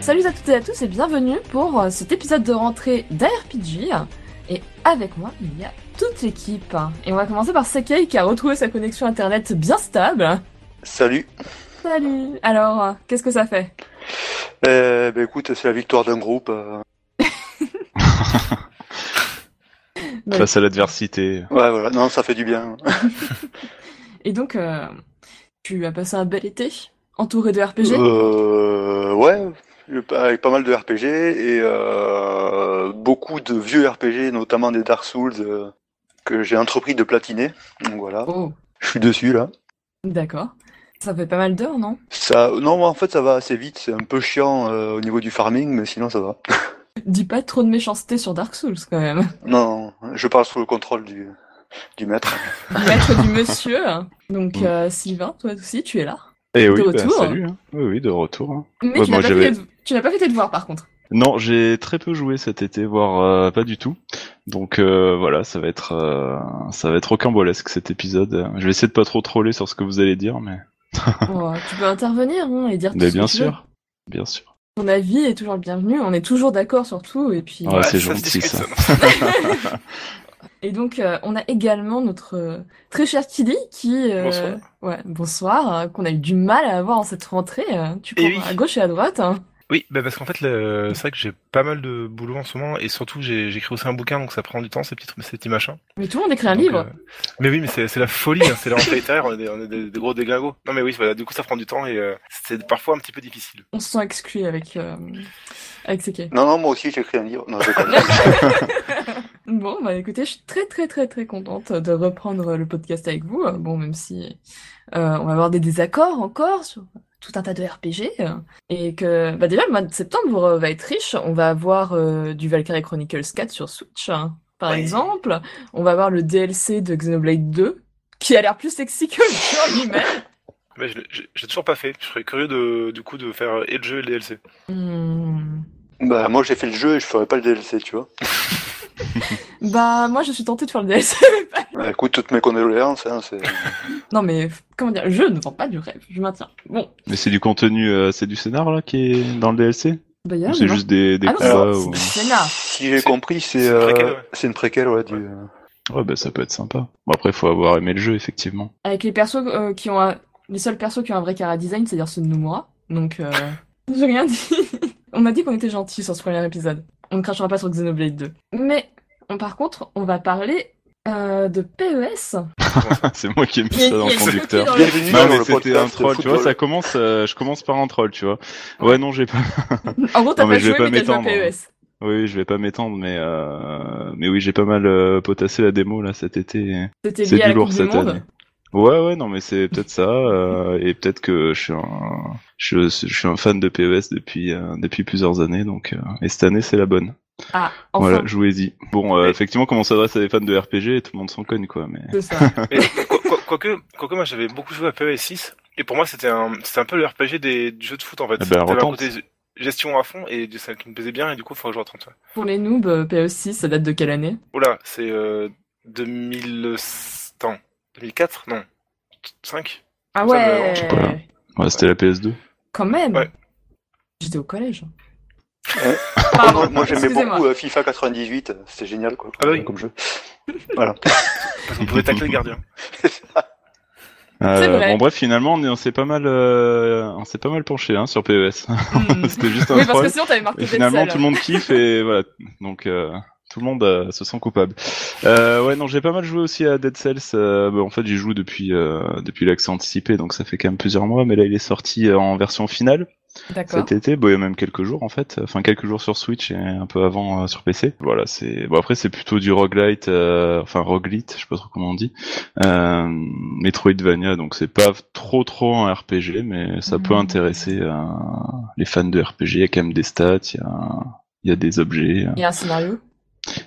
Salut à toutes et à tous et bienvenue pour euh, cet épisode de rentrée d'ARPG. Et avec moi, il y a toute l'équipe. Et on va commencer par Sakai qui a retrouvé sa connexion internet bien stable. Salut. Salut. Alors, euh, qu'est-ce que ça fait? Euh, bah écoute, c'est la victoire d'un groupe. euh. Face à l'adversité. Ouais, voilà. Non, ça fait du bien. Et donc, euh, tu as passé un bel été entouré de RPG Euh, ouais, avec pas mal de RPG et euh, beaucoup de vieux RPG, notamment des Dark Souls euh, que j'ai entrepris de platiner. Donc voilà, Oh, je suis dessus là. d'accord. Ça fait pas mal d'heures, non? Ça, non, en fait, ça va assez vite. C'est un peu chiant euh, au niveau du farming, mais sinon ça va. Dis pas trop de méchanceté sur Dark Souls quand même. Non, je parle sous le contrôle du, du maître. Du maître du monsieur. Donc, Mm. euh, Sylvain, toi aussi, tu es là. Et oui, De bah, retour. salut. hein. Oui, oui, de retour. hein. Mais tu moi, pas, tes- tu n'as pas fait tes devoirs par contre. Non, j'ai très peu joué cet été, voire euh, pas du tout. Donc euh, voilà, ça va être euh, ça va être rocambolesque cet épisode. Je vais essayer de pas trop troller sur ce que vous allez dire, mais, Oh, tu peux intervenir hein, et dire tout mais ce bien que tu veux. sûr, bien sûr. Ton avis est toujours le bienvenu. On est toujours d'accord sur tout. Et puis, Ouais, c'est gentil ça. et donc, euh, on a également notre euh, très cher Kili qui, euh, Bonsoir. ouais, bonsoir, euh, qu'on a eu du mal à avoir en cette rentrée. euh, tu Eh cours oui. à gauche et à droite. hein. Oui, bah parce qu'en fait, le- c'est vrai que j'ai pas mal de boulot en ce moment, et surtout j'ai j'écris aussi un bouquin, donc ça prend du temps, ces petits, ces petits machins. Mais tout le monde écrit un Donc, livre. euh, Mais oui, mais c'est c'est la folie, hein, c'est la rentrée littéraire, on est, des, on est des, des gros déglingos. Non mais oui, voilà, du coup ça prend du temps, et euh, c'est parfois un petit peu difficile. On se sent exclu avec euh, avec Seke. Non, non, moi aussi j'écris un livre. Non. Bon, bah écoutez, je suis très très très très contente de reprendre le podcast avec vous. Bon, même si euh, on va avoir des désaccords encore sur tout un tas de RPG. euh, et que, bah déjà, le mois de septembre va être riche. On va avoir euh, du Valkyrie Chronicles 4 sur Switch, hein, par Ouais. exemple. On va avoir le DLC de Xenoblade 2, qui a l'air plus sexy que le jeu lui-même. Mais je l'ai- toujours pas fait, je serais curieux de, du coup de faire et le jeu et le DLC. Hmm. Bah, moi j'ai fait le jeu et je ferai pas le DLC, tu vois. Bah, moi, je suis tentée de faire le DLC. mais pas- Bah, écoute, toutes mes condoléances, hein, c'est... non, mais comment dire, le jeu ne vend pas du rêve. Je maintiens. Bon, Mais c'est du contenu, euh, c'est du scénar là qui est dans le DLC bah, y a Ou rien, c'est non juste des, des Ah non, combats c'est ou... scénar. Si j'ai C'est- compris, c'est c'est une euh, préquelle, ouais. c'est une préquelle, ouais, du... Ouais. Ouais, bah ça peut être sympa. Bon après, faut avoir aimé le jeu effectivement. Avec les persos euh, qui ont un... les seuls persos qui ont un vrai cara design, c'est-à-dire ceux de Nomura. Donc, euh... j'ai rien dit. On a dit qu'on était gentils sur ce premier épisode. On ne crachera pas sur Xenoblade 2. Mais, on- par contre, on va parler euh, de PES. c'est moi qui ai mis ça dans le conducteur. dans le- Bienvenue Non dans mais le c'était podcast un troll, tu vois, football. ça commence, euh, je commence par un troll, tu vois. Ouais non, j'ai pas, En gros, t'as pas joué, pas mais t'as. PES. oui, je vais pas m'étendre, mais euh... mais oui, j'ai pas mal euh, potassé la démo là cet été. C'était C'est lié à du la lourd Coupe du cette Monde. année. Ouais, ouais, non, mais c'est peut-être ça, euh, et peut-être que je suis un, je, je suis un fan de PES depuis euh, depuis plusieurs années, donc euh, et cette année c'est la bonne. Ah, enfin, Voilà, jouez-y. Bon, euh, Mais- effectivement, comme on s'adresse à des fans de RPG, tout le monde s'en cogne, quoi. Mais c'est ça. Mais quoi- quoi- quoique, quoique moi j'avais beaucoup joué à PES 6, et pour moi c'était un, c'était un peu le RPG des du jeux de foot en fait. Eh ben, côté gestion à fond, et ça qui me plaisait bien, et du coup il faudrait que je retente. ouais. Pour les noobs, euh, PES 6, ça date de quelle année? Oula, c'est euh, 2000... Attends, 2004 Non. 5 Ah ouais ouais, c'était la PS2. Quand même Ouais. J'étais au collège. Ouais. Pardon, moi, moi, j'aimais beaucoup euh, FIFA 98, c'était génial quoi, Ah oui. comme jeu. Voilà. Parce qu'on pouvait tacler le gardien. Euh, bon, bref, finalement, on, est- on s'est pas mal, euh, on s'est pas mal penché hein, sur PES. Hmm. c'était juste un Oui, parce que sinon t'avais marqué Et finalement, tout le monde kiffe et voilà. Donc, euh, tout le monde euh, se sent coupable. Euh, ouais, non, j'ai pas mal joué aussi à Dead Cells. Euh, bah, en fait, j'y joue depuis euh, depuis l'accès anticipé, donc ça fait quand même plusieurs mois. Mais là, il est sorti euh, en version finale D'accord. cet été. Bon, il y a même quelques jours en fait. Enfin, quelques jours sur Switch et un peu avant euh, sur PC. Voilà, c'est bon. Après, c'est plutôt du roguelite, euh, enfin roguelite, je sais pas trop comment on dit. Euh, Metroidvania, donc c'est pas trop trop un RPG, mais ça peut Mhm. intéresser euh, les fans de RPG. Il y a quand même des stats, il y a il y a des objets. Il y a un scénario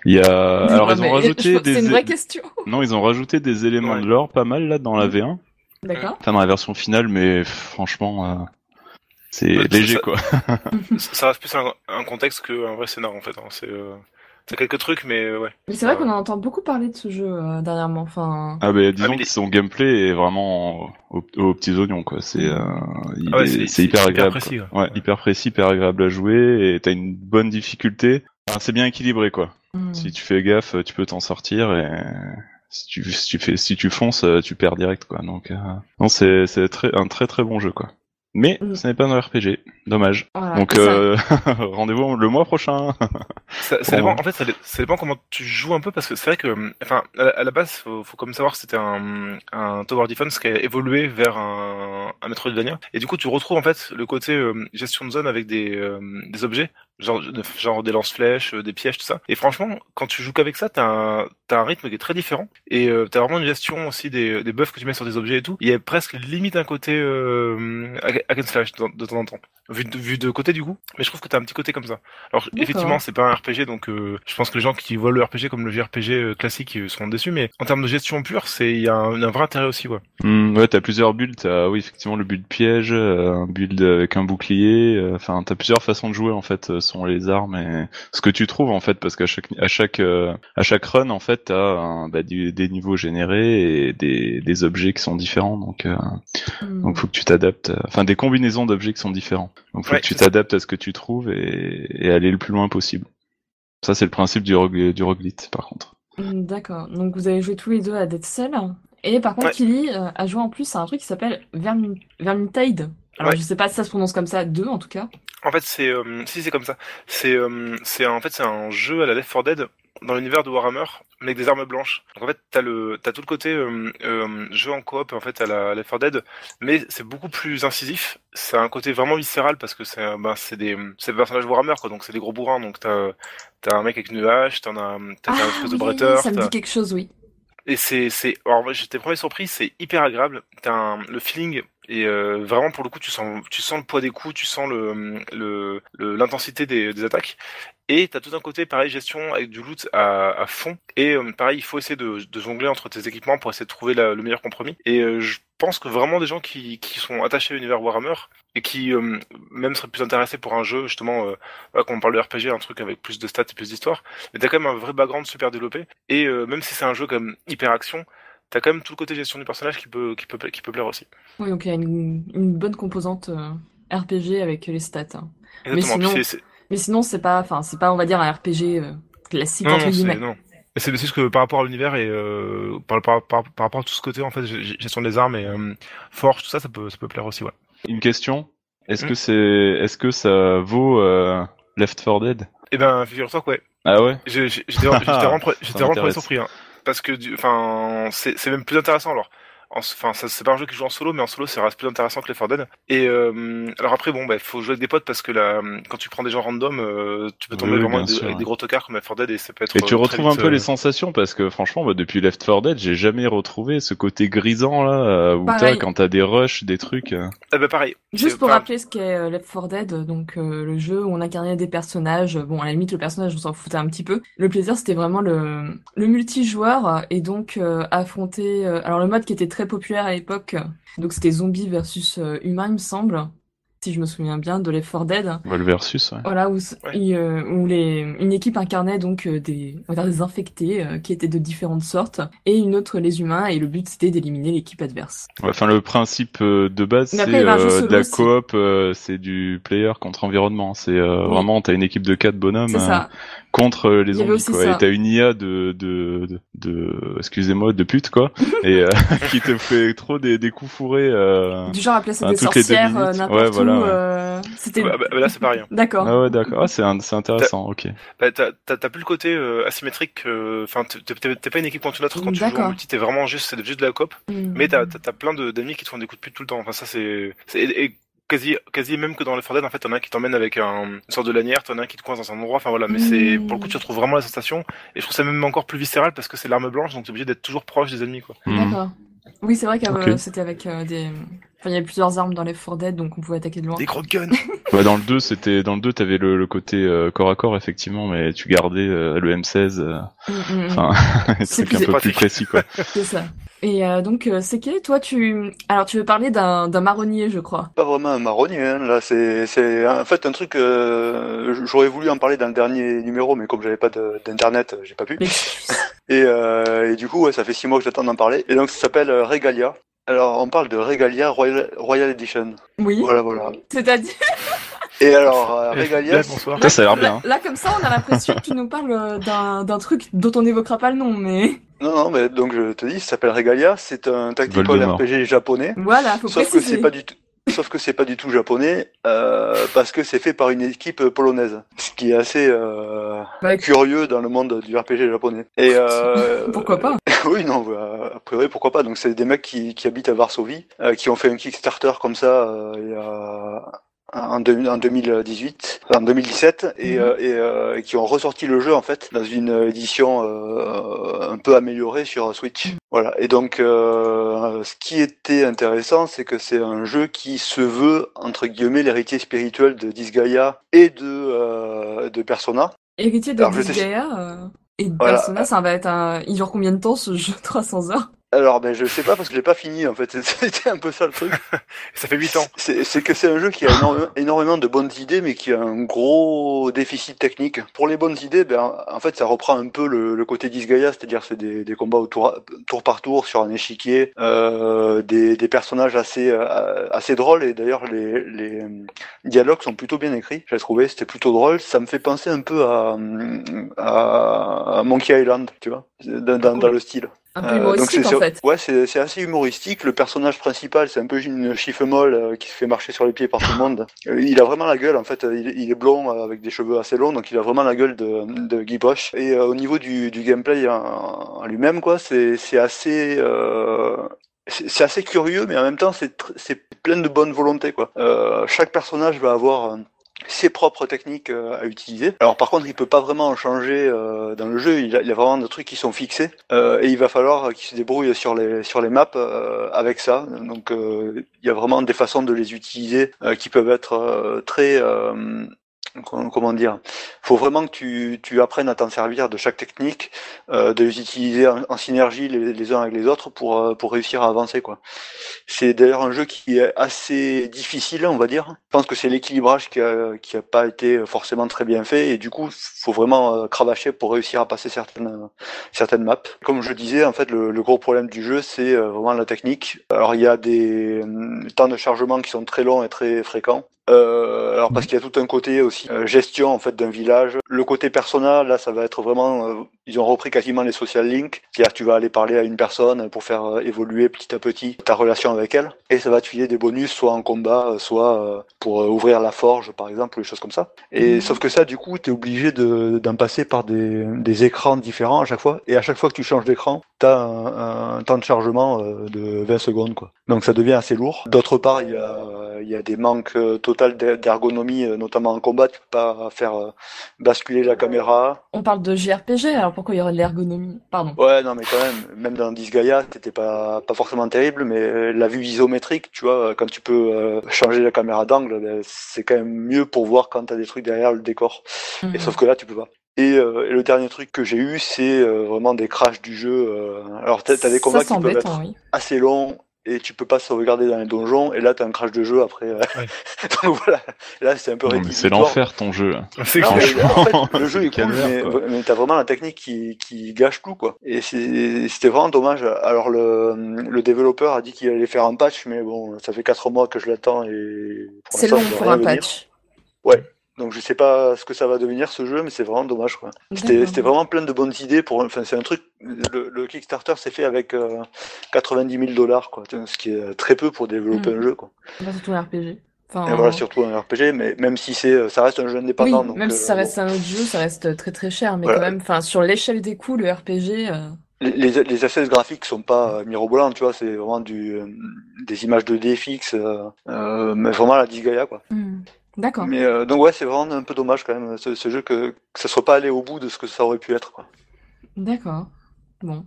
Il y a alors Non, ils ont rajouté des C'est une vraie question. non, ils ont rajouté des éléments Ouais. de lore pas mal là dans la V1, D'accord. enfin dans la version finale, mais franchement euh, c'est Ouais, léger ça- quoi. ça reste plus un, un contexte qu'un vrai scénar en fait. hein. C'est, euh, t'as quelques trucs, mais euh, ouais. Mais c'est vrai Euh, qu'on en entend beaucoup parler de ce jeu euh, dernièrement. Enfin, Ah bah disons mais que son gameplay est vraiment aux, aux petits oignons quoi. C'est euh, Ah ouais, c'est- hyper hyper agréable. précis, quoi. Ouais, hyper précis, hyper agréable à jouer et t'as une bonne difficulté. Enfin, c'est bien équilibré quoi. Hmm. Si tu fais gaffe, tu peux t'en sortir et si tu, si tu fais si tu fonces, euh, tu perds direct quoi. Donc euh, non, c'est c'est très un très très bon jeu quoi. Mais Mm. ce n'est pas un RPG, dommage. Voilà. Donc euh, rendez-vous le mois prochain. Ça, ça dépend, en fait, ça, ça dépend comment tu joues un peu parce que c'est vrai que, enfin, à, la- à la base, faut, faut comme savoir que c'était un, un Tower Defense qui a évolué vers un, un Metroidvania. Et du coup, tu retrouves en fait le côté euh, gestion de zone avec des, euh, des objets, genre, genre des lance-flèches, euh, des pièges, tout ça. Et franchement, quand tu joues qu'avec ça, t'as un, t'as un rythme qui est très différent. Et euh, t'as vraiment une gestion aussi des, des buffs que tu mets sur des objets et tout. Il y a presque limite un côté euh, hack and slash de, de temps en temps. Vu de, vu de côté du coup. Mais je trouve que t'as un petit côté comme ça. Alors D'accord. effectivement, c'est pas un RPG, donc euh, je pense que les gens qui voient le RPG comme le JRPG classique seront déçus. Mais en termes de gestion pure, c'est il y a un, un vrai intérêt aussi, ouais. Hmm, ouais, t'as plusieurs builds. T'as oui effectivement le build piège, un build avec un bouclier. euh, Enfin, t'as plusieurs façons de jouer en fait. Sont les armes et ce que tu trouves en fait, parce qu'à chaque à chaque euh, à chaque run en fait, t'as un, bah, du- des niveaux générés et des, des objets qui sont différents. Donc euh, Hmm. donc faut que tu t'adaptes. euh, Enfin, des combinaisons d'objets qui sont différents. Donc faut Ouais, que tu t'adaptes à ce que tu trouves et, et aller le plus loin possible. Ça c'est le principe du rogue du roguelite par contre. Hmm, D'accord. Donc vous avez joué tous les deux à Dead Cell. Et par contre, Ouais. Killy euh, a joué en plus à un truc qui s'appelle Vermin... Vermintide. Alors Ouais. je sais pas si ça se prononce comme ça, deux en tout cas. En fait, c'est euh, si c'est comme ça. C'est euh, c'est en fait c'est un jeu à la Left 4 Dead dans l'univers de Warhammer, mais avec des armes blanches. Donc en fait, t'as le t'as tout le côté euh, euh, jeu en coop en fait à la Left 4 Dead, mais c'est beaucoup plus incisif. C'est un côté vraiment viscéral parce que c'est ben c'est des c'est des personnages Warhammer quoi, donc c'est des gros bourrins. Donc t'as t'as un mec avec une hache, t'en as t'as t'as un espèce de oui, bretteur, ça me dit quelque chose, oui. et c'est, c'est, alors j'étais premier surpris, c'est hyper agréable. T'as un, le feeling et euh, vraiment pour le coup tu sens, tu sens le poids des coups, tu sens le, le, le- l'intensité des, des attaques. Et t'as tout un côté pareil gestion avec du loot à, à fond. Et euh, pareil, il faut essayer de, de jongler entre tes équipements pour essayer de trouver la- le meilleur compromis. Et euh, je pense que vraiment des gens qui, qui sont attachés à l'univers Warhammer et qui euh, même seraient plus intéressés pour un jeu justement, euh, quand on parle de RPG, un truc avec plus de stats et plus d'histoire. Mais t'as quand même un vrai background super développé. Et euh, même si c'est un jeu comme hyper action, t'as quand même tout le côté gestion du personnage qui peut, qui peut, qui peut plaire aussi. Oui, donc il y a une, une bonne composante euh, RPG avec les stats. hein. Exactement. Mais sinon- c'est- c'est- Mais sinon, c'est pas, enfin, c'est pas, on va dire, un RPG euh, classique non, entre non, c'est, guillemets. non. C'est que par rapport à l'univers et euh, par, par, par, par rapport à tout ce côté en fait, gestion des armes et euh, forge, tout ça, ça peut, ça peut plaire aussi, ouais. Une question. Est-ce Hmm. que c'est est-ce que ça vaut euh, Left 4 Dead? Eh ben, figure-toi que ouais. Ah ouais? J'ai- j'ai- J'étais vraiment, j'étais vraiment, surpris, hein. Parce que, enfin, c'est même plus intéressant alors. En- Enfin, ça- c'est pas un jeu qui joue en solo, mais en solo, ça reste plus intéressant que les 4 Dead. Et euh, alors après, bon, bah, faut jouer avec des potes parce que là, quand tu prends des gens random, euh, tu peux tomber oui, vraiment avec, des, sûr, avec ouais. des gros tocards comme les 4 Dead et ça peut être. Et tu euh, retrouves un peu euh, les sensations parce que franchement, bah, depuis Left 4 Dead, j'ai jamais retrouvé ce côté grisant là où t'as quand t'as des rushs, des trucs. euh. Ah bah pareil. Juste pour rappeler ce qu'est Left 4 Dead, donc euh, le jeu où on incarnait des personnages, bon à la limite le personnage on s'en foutait un petit peu. Le plaisir c'était vraiment le, le multijoueur et donc euh, affronter, euh, alors le mode qui était très populaire à l'époque, donc c'était zombie versus euh, humain il me semble, si je me souviens bien de Left 4 Dead. Ouais, le versus. Ouais. Voilà, où, Ouais. euh, où les, une équipe incarnait donc euh, des, on va dire des infectés euh, qui étaient de différentes sortes, et une autre les humains, et le but c'était d'éliminer l'équipe adverse. Ouais, Enfin, le principe euh, de base, c'est euh, de la aussi. coop, euh, c'est du player contre environnement. C'est euh, Oui. vraiment, t'as une équipe de quatre bonhommes C'est euh, ça. Contre euh, les zombies, quoi. ça. Et t'as une IA de, de, de, de- excusez-moi, de pute, quoi, et euh, qui te fait trop des, des coups fourrés. Euh... Du genre à placer Ah, des sorcières euh, n'importe Ouais, voilà, où. ouais. euh, C'était bah, bah, là, c'est pareil. hein. d'accord. Ah ouais, d'accord. Ah, c'est un- c'est intéressant. Ok. Bah, t'as, t'as, t'as plus le côté euh, asymétrique. euh, Enfin, t'es, t'es- t'es pas une équipe contre une autre quand tu joues en. T'es vraiment juste, c'est juste de la coop. Hmm. Mais t'as, t'as, plein de, d'ennemis qui te font des coups de pute tout le temps. Enfin, ça, c'est, c'est et, et quasi, quasi même que dans le 4 Dead, en fait, t'en as un qui t'emmène avec un, une sorte de lanière, t'en as un qui te coince dans un endroit. Enfin voilà. Mais c'est, Mm. pour le coup, tu retrouves vraiment la sensation. Et je trouve ça même encore plus viscéral parce que c'est l'arme blanche, donc t'es obligé d'être toujours proche des ennemis, quoi. Hmm. D'accord. Oui, c'est vrai que Ok. c'était avec euh, des Enfin, il y avait plusieurs armes dans les 4 Dead, donc on pouvait attaquer de loin. Des gros guns. Ouais, dans le 2, c'était dans le 2, t'avais le, le côté euh, corps à corps effectivement, mais tu gardais euh, le M16, euh, Mm, mm, mm. enfin C'est un plus peu plus pratique. précis quoi. C'est ça. Et euh, donc, euh, Seke, toi, tu... Alors, tu veux parler d'un d'un marronnier, je crois. Pas vraiment un marronnier, hein. là c'est c'est en fait un truc euh, j'aurais voulu en parler dans le dernier numéro mais comme j'avais pas d'internet j'ai pas pu et, euh, et du coup ouais, ça fait six mois que j'attends d'en parler et donc ça s'appelle Regalia alors on parle de Regalia Royal, Royal Edition Oui. voilà voilà C'est-à-dire, et alors euh, Eh, Regalia bonsoir. Ça, ça a l'air là, bien. là, comme ça, on a l'impression que tu nous parles euh, d'un d'un truc dont on n'évoquera pas le nom, mais non non mais donc je te dis ça s'appelle Regalia c'est un tactical. RPG japonais voilà, faut sauf que c'est pas du tout sauf que c'est pas du tout japonais euh, parce que c'est fait par une équipe polonaise. Ce qui est assez euh, Bah, curieux dans le monde du RPG japonais. Et euh, Pourquoi pas? Oui, non, bah, a priori, pourquoi pas? Donc, c'est des mecs qui, qui habitent à Varsovie, euh, qui ont fait un Kickstarter comme ça euh, il y a- en, en 2018, enfin, en 2017, et, Mhm. euh, et euh, qui ont ressorti le jeu en fait dans une édition euh, un peu améliorée sur Switch. Voilà. Et donc, euh, ce qui était intéressant, c'est que c'est un jeu qui se veut entre guillemets l'héritier spirituel de Disgaea et de euh, de Persona. Héritier de Alors, Disgaea euh, et de Voilà. Persona, ça va être un... Il dure combien de temps, ce jeu? 300 heures? Alors, ben, je sais pas parce que je l'ai pas fini en fait. C'était un peu ça le truc. Ça fait 8 ans. C'est que c'est un jeu qui a énorme- énormément de bonnes idées, mais qui a un gros déficit technique. Pour les bonnes idées, ben, en fait, ça reprend un peu le, le côté Disgaea, c'est-à-dire c'est des, des combats au tour, tour par tour sur un échiquier, euh, des, des personnages assez euh, assez drôles, et d'ailleurs les, les dialogues sont plutôt bien écrits. J'ai trouvé, c'était plutôt drôle. Ça me fait penser un peu à, à Monkey Island, tu vois, dans, dans, dans le style. Un peu Euh, donc humoristique, c'est- en fait. Ouais, c'est assez humoristique. Le personnage principal, c'est un peu une chiffre molle euh, qui se fait marcher sur les pieds par tout le monde. Euh, il a vraiment la gueule, en fait. Il, il est blond avec des cheveux assez longs, donc il a vraiment la gueule de, de Guy Bosch. Et au niveau du, du gameplay en, en lui-même, quoi, c'est c'est assez. Euh... C'est assez curieux, mais en même temps, c'est plein de bonne volonté, quoi. Euh, chaque personnage va avoir ses propres techniques euh, à utiliser. Alors par contre, il peut pas vraiment en changer euh, dans le jeu. Il a, il a vraiment des trucs qui sont fixés euh, et il va falloir qu'il se débrouille sur les sur les maps euh, avec ça. Donc euh, il y a vraiment des façons de les utiliser qui peuvent être très comment dire faut vraiment que tu, tu apprennes à t'en servir de chaque technique euh, de les utiliser en, synergie les, les uns avec les autres pour euh, pour réussir à avancer quoi. C'est d'ailleurs un jeu qui est assez difficile on va dire. Je pense que c'est l'équilibrage qui a qui a pas été forcément très bien fait et du coup faut vraiment euh, cravacher pour réussir à passer certaines certaines maps. Comme je disais en fait le, le gros problème du jeu c'est euh, vraiment la technique. Alors il y a des euh, temps de chargement qui sont très longs et très fréquents euh, alors parce qu'il y a tout un côté aussi euh, gestion en fait d'un village. Le côté personnel là, ça va être vraiment, euh, ils ont repris quasiment les social links, c'est-à-dire que tu vas aller parler à une personne pour faire évoluer petit à petit ta relation avec elle, et ça va te filer des bonus soit en combat, soit pour ouvrir la forge par exemple, ou des choses comme ça. Et Mhm. sauf que ça, du coup, t'es obligé de d'en passer par des des écrans différents à chaque fois, et à chaque fois que tu changes d'écran, t'as un, un temps de chargement de 20 secondes quoi. Donc ça devient assez lourd. D'autre part, il y a y a des manques euh, total d'er- d'ergonomie, euh, notamment en combat. Tu peux pas faire euh, basculer la caméra. On parle de JRPG, alors pourquoi il y aurait de l'ergonomie? Pardon. Ouais, non, mais quand même, même dans Disgaea, t'étais pas pas forcément terrible, mais euh, la vue isométrique, tu vois, quand tu peux changer la caméra d'angle, ben, c'est quand même mieux pour voir quand t'as des trucs derrière le décor. Et Mhm. sauf que là, tu peux pas. Et, euh, et le dernier truc que j'ai eu, c'est euh, vraiment des crashs du jeu. euh, Alors t'as des combats qui peuvent être oui. assez longs et tu peux pas sauvegarder dans les donjons et là t'as un crash de jeu après. euh. Ouais. Donc voilà, là c'est un peu mais c'est rédhibitoire. l'enfer ton jeu. C'est mais en Franchement, fait, le jeu est quel cool, mais, t'as vraiment la technique qui, qui gâche tout, quoi. Et c'est- c'était vraiment dommage. Alors, le, le développeur a dit qu'il allait faire un patch, mais bon, ça fait 4 mois que je l'attends et C'est long pour un venir. patch. Donc, je sais pas ce que ça va devenir ce jeu, mais c'est vraiment dommage, quoi. C'était vraiment plein de bonnes idées pour, enfin, c'est un truc, le, le Kickstarter s'est fait avec euh, 90 000 dollars, quoi. Ce qui est très peu pour développer Mm. un jeu, quoi. Bah, surtout un RPG. Enfin, Et voilà, surtout un RPG, mais même si c'est, ça reste un jeu indépendant. oui, donc, même si euh, ça bon. reste un autre jeu, ça reste très très cher, mais Voilà. quand même, enfin, sur l'échelle des coûts, le RPG, euh, Les, les, les assets graphiques sont pas euh, mirobolants, tu vois, c'est vraiment du, euh, des images 2D fixes, euh, euh, mais vraiment la Disgaea, quoi. hmm. D'accord. Mais euh, donc ouais, c'est vraiment un peu dommage quand même, ce, ce jeu, que, que ça soit pas allé au bout de ce que ça aurait pu être, quoi. D'accord. Bon.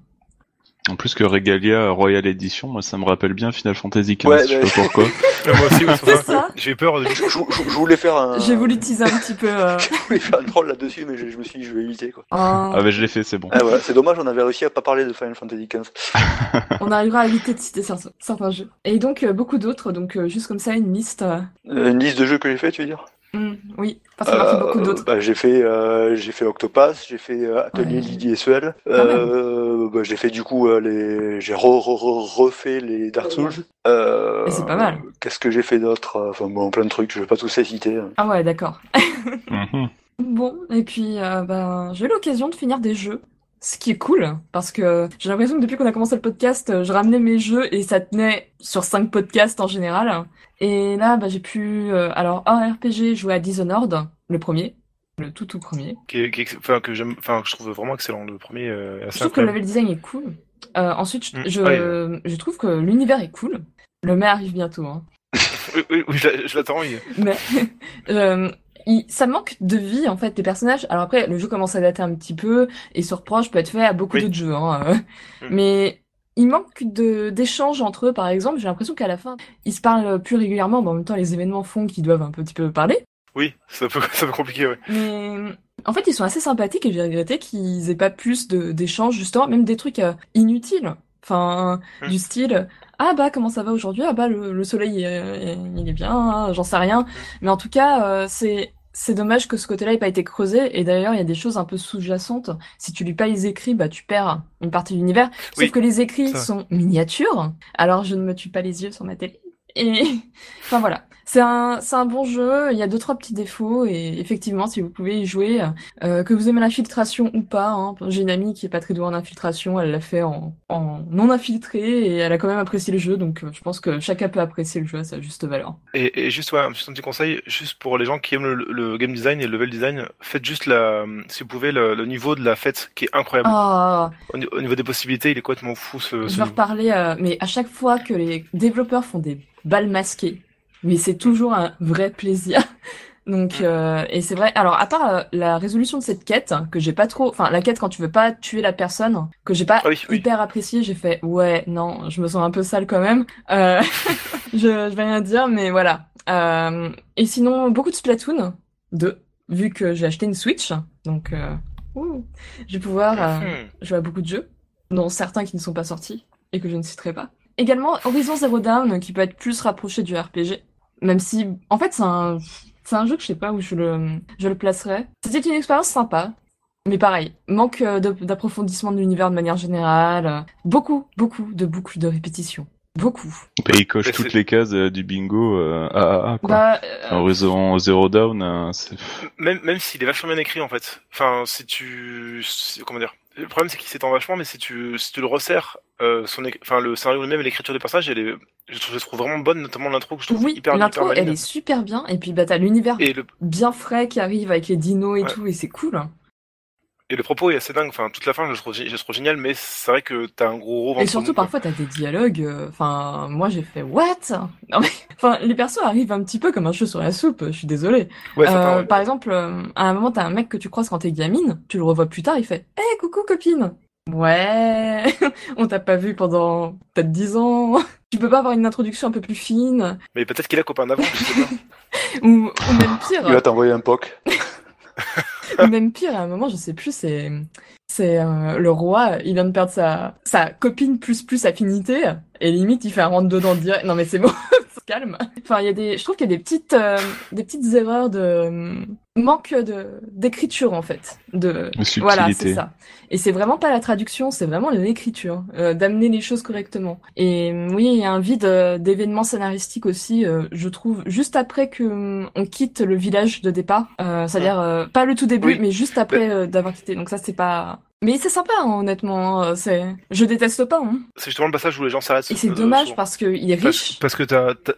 En plus que Regalia Royal Edition, moi ça me rappelle bien Final Fantasy XV, Ouais, je sais pas pourquoi. Euh, moi aussi, oui. J'ai eu peur. Je, je- je- je voulais faire un, J'ai voulu teaser un petit peu. euh, je voulais faire un troll là-dessus, mais je, je me suis dit, je vais éviter, quoi. un- Ah bah je l'ai fait, c'est bon. Ah, voilà. C'est dommage, on avait réussi à pas parler de Final Fantasy XV. On arrivera à éviter de citer certains, certains jeux. Et donc euh, beaucoup d'autres, donc euh, juste comme ça une liste. euh, Euh, une liste de jeux que j'ai fait, tu veux dire? Hmm, oui, parce qu'on a fait beaucoup Euh, d'autres. bah, j'ai fait euh, j'ai fait Octopass, j'ai fait euh, Atelier Ouais. Lydie et Suel. Euh, bah, j'ai fait du coup euh, les j'ai re, re- re- refait les Dark Souls. Euh, Et c'est pas mal. Qu'est-ce que j'ai fait d'autre? Enfin bon, plein de trucs, je vais pas tous les citer. Ah ouais, d'accord. Mhm. Bon, et puis euh, ben, j'ai eu l'occasion de finir des jeux. Ce qui est cool, parce que j'ai l'impression que depuis qu'on a commencé le podcast, je ramenais mes jeux et ça tenait sur cinq podcasts en général. Et là, bah, j'ai pu, euh, alors, un RPG, jouer à Dishonored, le premier, le tout tout premier. Qui qui enfin, que j'aime, enfin, que je trouve vraiment excellent. Le premier euh, Je trouve que le level design est cool. Euh, ensuite, je, Mm, je, ouais. je trouve que l'univers est cool. Le mai arrive bientôt, hein. Oui, oui, oui, je l'a- je l'attends. il- Mais euh, il- ça manque de vie en fait les personnages. Alors après le jeu commence à dater un petit peu et ce reproche peut être fait à beaucoup Oui. d'autres jeux. Hein, euh. Mm. Mais il manque de d'échanges entre eux par exemple. J'ai l'impression qu'à la fin ils se parlent plus régulièrement. Mais en même temps les événements font qu'ils doivent un petit peu parler. Oui, ça peut, ça peut compliquer, ouais. Mais en fait ils sont assez sympathiques et j'ai regretté qu'ils aient pas plus d'échanges justement même des trucs euh, inutiles. Enfin Mm. du style ah bah comment ça va aujourd'hui? Ah bah le, le soleil euh, il est bien hein, j'en sais rien mais en tout cas euh, c'est c'est dommage que ce côté-là ait pas été creusé. Et d'ailleurs il y a des choses un peu sous-jacentes. Si tu lis pas les écrits bah tu perds une partie de l'univers. Sauf Oui, que les écrits sont miniatures. Alors je ne me tue pas les yeux sur ma télé et enfin voilà c'est un c'est un bon jeu il y a deux trois petits défauts et effectivement si vous pouvez y jouer euh, que vous aimez l'infiltration ou pas hein. j'ai une amie qui est pas très douée en infiltration elle l'a fait en, en non infiltré et elle a quand même apprécié le jeu donc euh, je pense que chacun peut apprécier le jeu à sa juste valeur Et, et juste, ouais, un petit un petit conseil, juste pour les gens qui aiment le, le game design et le level design, faites juste la, si vous pouvez, le, le niveau de la fête qui est incroyable. ah Au, ni- au niveau des possibilités, il est complètement fou ce, ce Je vais reparler, euh, mais à chaque fois que les développeurs font des balles masquées, mais c'est toujours un vrai plaisir. Donc, euh, et c'est vrai. Alors, à part euh, la résolution de cette quête, hein, que j'ai pas trop, enfin, la quête quand tu veux pas tuer la personne, que j'ai pas Ah oui, oui. hyper apprécié, j'ai fait, ouais, non, je me sens un peu sale quand même. Euh, je, je vais rien dire, mais voilà. Et sinon, beaucoup de Splatoon 2, vu que j'ai acheté une Switch, donc, ouh, je vais pouvoir Hmm. jouer à beaucoup de jeux, dont certains qui ne sont pas sortis et que je ne citerai pas. Également Horizon Zero Dawn qui peut être plus rapproché du RPG, même si en fait c'est un c'est un jeu que je sais pas où je le je le placerais. C'était une expérience sympa, mais pareil, manque euh, d'approfondissement de l'univers de manière générale, beaucoup beaucoup de boucles de répétition, beaucoup. Et il coche toutes les cases euh, du bingo euh, AAA quoi. Bah, euh, Horizon Zero Down, euh, c'est... Même, même s'il est vachement bien écrit en fait. Enfin, si tu, comment dire. Le problème c'est qu'il s'étend vachement, mais si tu, si tu le resserres, euh, son, enfin le scénario lui-même et l'écriture des personnages, elle est, je trouve, je trouve vraiment bonne, notamment l'intro que je trouve oui, hyper, l'intro elle est super bien et puis bah t'as l'univers le, bien frais qui arrive avec les dinos et Ouais. tout et c'est cool. Et le propos est assez dingue. Enfin, toute la fin, je le trouve, je le trouve génial, mais c'est vrai que t'as un gros gros Et surtout, parfois, t'as des dialogues. euh, Enfin, moi, j'ai fait what? Non mais, enfin, les persos arrivent un petit peu comme un cheveu sur la soupe. Je suis désolée. Ouais, Euh, ouais. Par exemple, euh, à un moment, t'as un mec que tu croises quand t'es gamine. Tu le revois plus tard. Il fait, hé, coucou copine. Ouais, on t'a pas vu pendant peut-être dix ans. Tu peux pas avoir une introduction un peu plus fine Mais peut-être qu'il a copain d'avant, je sais pas. ou, ou même pire. Il va t'envoyer un POC. Même pire, à un moment, je sais plus, c'est c'est euh, le roi, il vient de perdre sa sa copine plus plus affinité et limite il fait un rentre dedans direct. Non mais c'est bon, calme. Enfin, il y a des je trouve qu'il y a des petites euh, des petites erreurs de euh, manque de d'écriture en fait, de Subtilité. voilà, c'est ça. Et c'est vraiment pas la traduction, c'est vraiment l'écriture, euh, d'amener les choses correctement. Et euh, oui, il y a un vide euh, d'événements scénaristiques aussi, euh, je trouve, juste après que on quitte le village de départ. Euh, C'est-à-dire euh, pas le tout début, Oui. mais juste après d'avoir quitté. Donc ça, c'est pas. Mais c'est sympa, hein, honnêtement. hein, C'est, je déteste pas. Hein. C'est justement le passage où les gens s'arrêtent. Et c'est euh, dommage souvent. parce qu'il est Parce, riche. parce que t'as, t'as,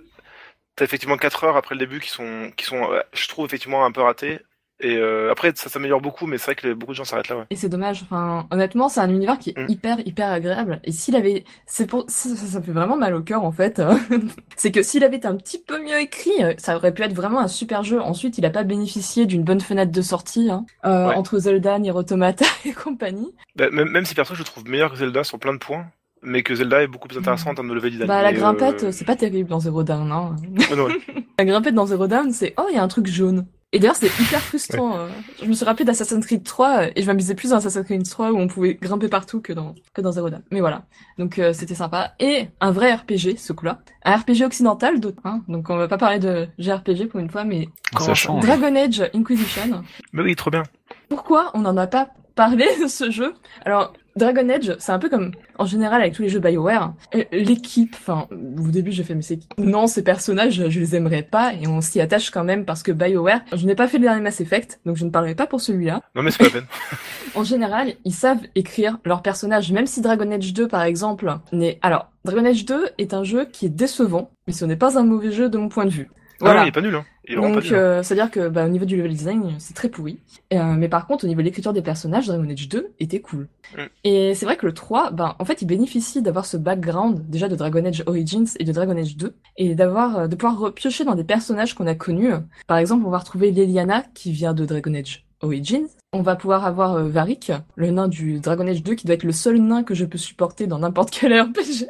t'as effectivement 4 heures après le début qui sont, qui sont, euh, je trouve effectivement un peu ratées. Et euh, après, ça s'améliore beaucoup, mais c'est vrai que beaucoup de gens s'arrêtent là, ouais. Et c'est dommage. Enfin, honnêtement, c'est un univers qui est Mm. hyper, hyper agréable. Et s'il avait, c'est pour, ça, ça, ça me fait vraiment mal au cœur, en fait. c'est que s'il avait été un petit peu mieux écrit, euh, ça aurait pu être vraiment un super jeu. Ensuite, il a pas bénéficié d'une bonne fenêtre de sortie, hein, euh, Ouais. entre Zelda, Nier Automata et compagnie. Bah, même, même si perso, je le trouve meilleur que Zelda sur plein de points. mais que Zelda est beaucoup plus intéressant en termes de level design. Bah, la grimpette, euh, c'est pas terrible dans Zero Dawn, hein. non, ouais. La grimpette dans Zero Dawn, c'est oh, il y a un truc jaune. Et d'ailleurs, c'est hyper frustrant. euh. Je me suis rappelé d'Assassin's Creed 3 euh, et je m'amusais plus dans Assassin's Creed 3 où on pouvait grimper partout que dans que dans Zero Dawn. Mais voilà. Donc euh, c'était sympa et un vrai RPG ce coup-là. Un RPG occidental d'autres hein. Donc on va pas parler de JRPG pour une fois mais ça ça change. Dragon Age Inquisition. Mais oui, trop bien. Pourquoi on n'en a pas parlé de ce jeu? Alors, Dragon Age, c'est un peu comme en général avec tous les jeux BioWare. euh, L'équipe, enfin, au début j'ai fait, mais c'est non, ces personnages, je les aimerais pas, et on s'y attache quand même parce que BioWare, je n'ai pas fait le dernier Mass Effect, donc je ne parlerai pas pour celui-là. Non, mais c'est pas la peine. En général, ils savent écrire leurs personnages, même si Dragon Age 2, par exemple, n'est... Alors, Dragon Age 2 est un jeu qui est décevant, mais ce n'est pas un mauvais jeu de mon point de vue. Ah Voilà. il est pas nul, hein. Est Donc, hein. euh, c'est-à-dire que bah, au niveau du level design, c'est très pourri. Euh, mais par contre, au niveau de l'écriture des personnages, Dragon Age 2 était cool. Mm. Et c'est vrai que le 3, ben, en fait, il bénéficie d'avoir ce background déjà de Dragon Age Origins et de Dragon Age 2, et d'avoir, euh, de pouvoir repiocher dans des personnages qu'on a connus. Par exemple, on va retrouver Leliana qui vient de Dragon Age Origins. On va pouvoir avoir euh, Varric, le nain du Dragon Age 2, qui doit être le seul nain que je peux supporter dans n'importe quel RPG.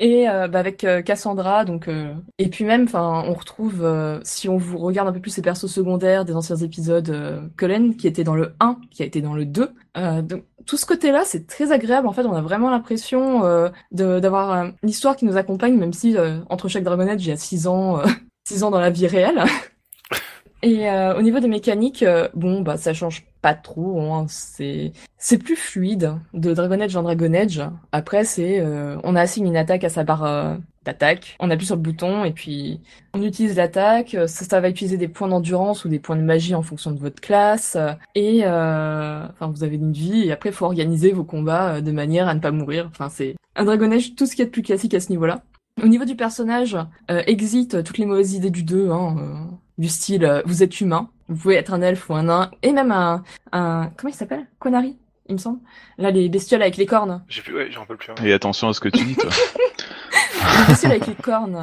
Et euh, bah, avec euh, Cassandra, donc euh, et puis même, enfin, on retrouve euh, si on vous regarde un peu plus ces persos secondaires des anciens épisodes, euh, Cullen qui était dans le 1, qui a été dans le 2. Euh, donc tout ce côté-là, c'est très agréable. En fait, on a vraiment l'impression d'avoir euh, une histoire qui nous accompagne, même si entre chaque Dragon Age, il y a 6 ans, euh, 6 ans dans la vie réelle. Et euh, au niveau des mécaniques, euh, bon, bah ça change pas trop. Hein. C'est c'est plus fluide de Dragon Age en Dragon Age. Après, c'est euh, on assigne une attaque à sa barre euh, d'attaque, on appuie sur le bouton et puis on utilise l'attaque. Euh, Ça, va utiliser des points d'endurance ou des points de magie en fonction de votre classe. Et enfin, vous avez une vie et après, faut organiser vos combats de manière à ne pas mourir. Enfin, c'est un Dragon Age, tout ce qui est de plus classique à ce niveau-là. Au niveau du personnage, exit toutes les mauvaises idées du 2, hein, du style euh, vous êtes humain, vous pouvez être un elfe ou un nain, et même un, un comment il s'appelle? Connery, il me semble. Là, les bestioles avec les cornes. J'ai plus, ouais, j'en rappelle plus. hein. Et attention à ce que tu dis, toi. Les bestioles avec les cornes. euh,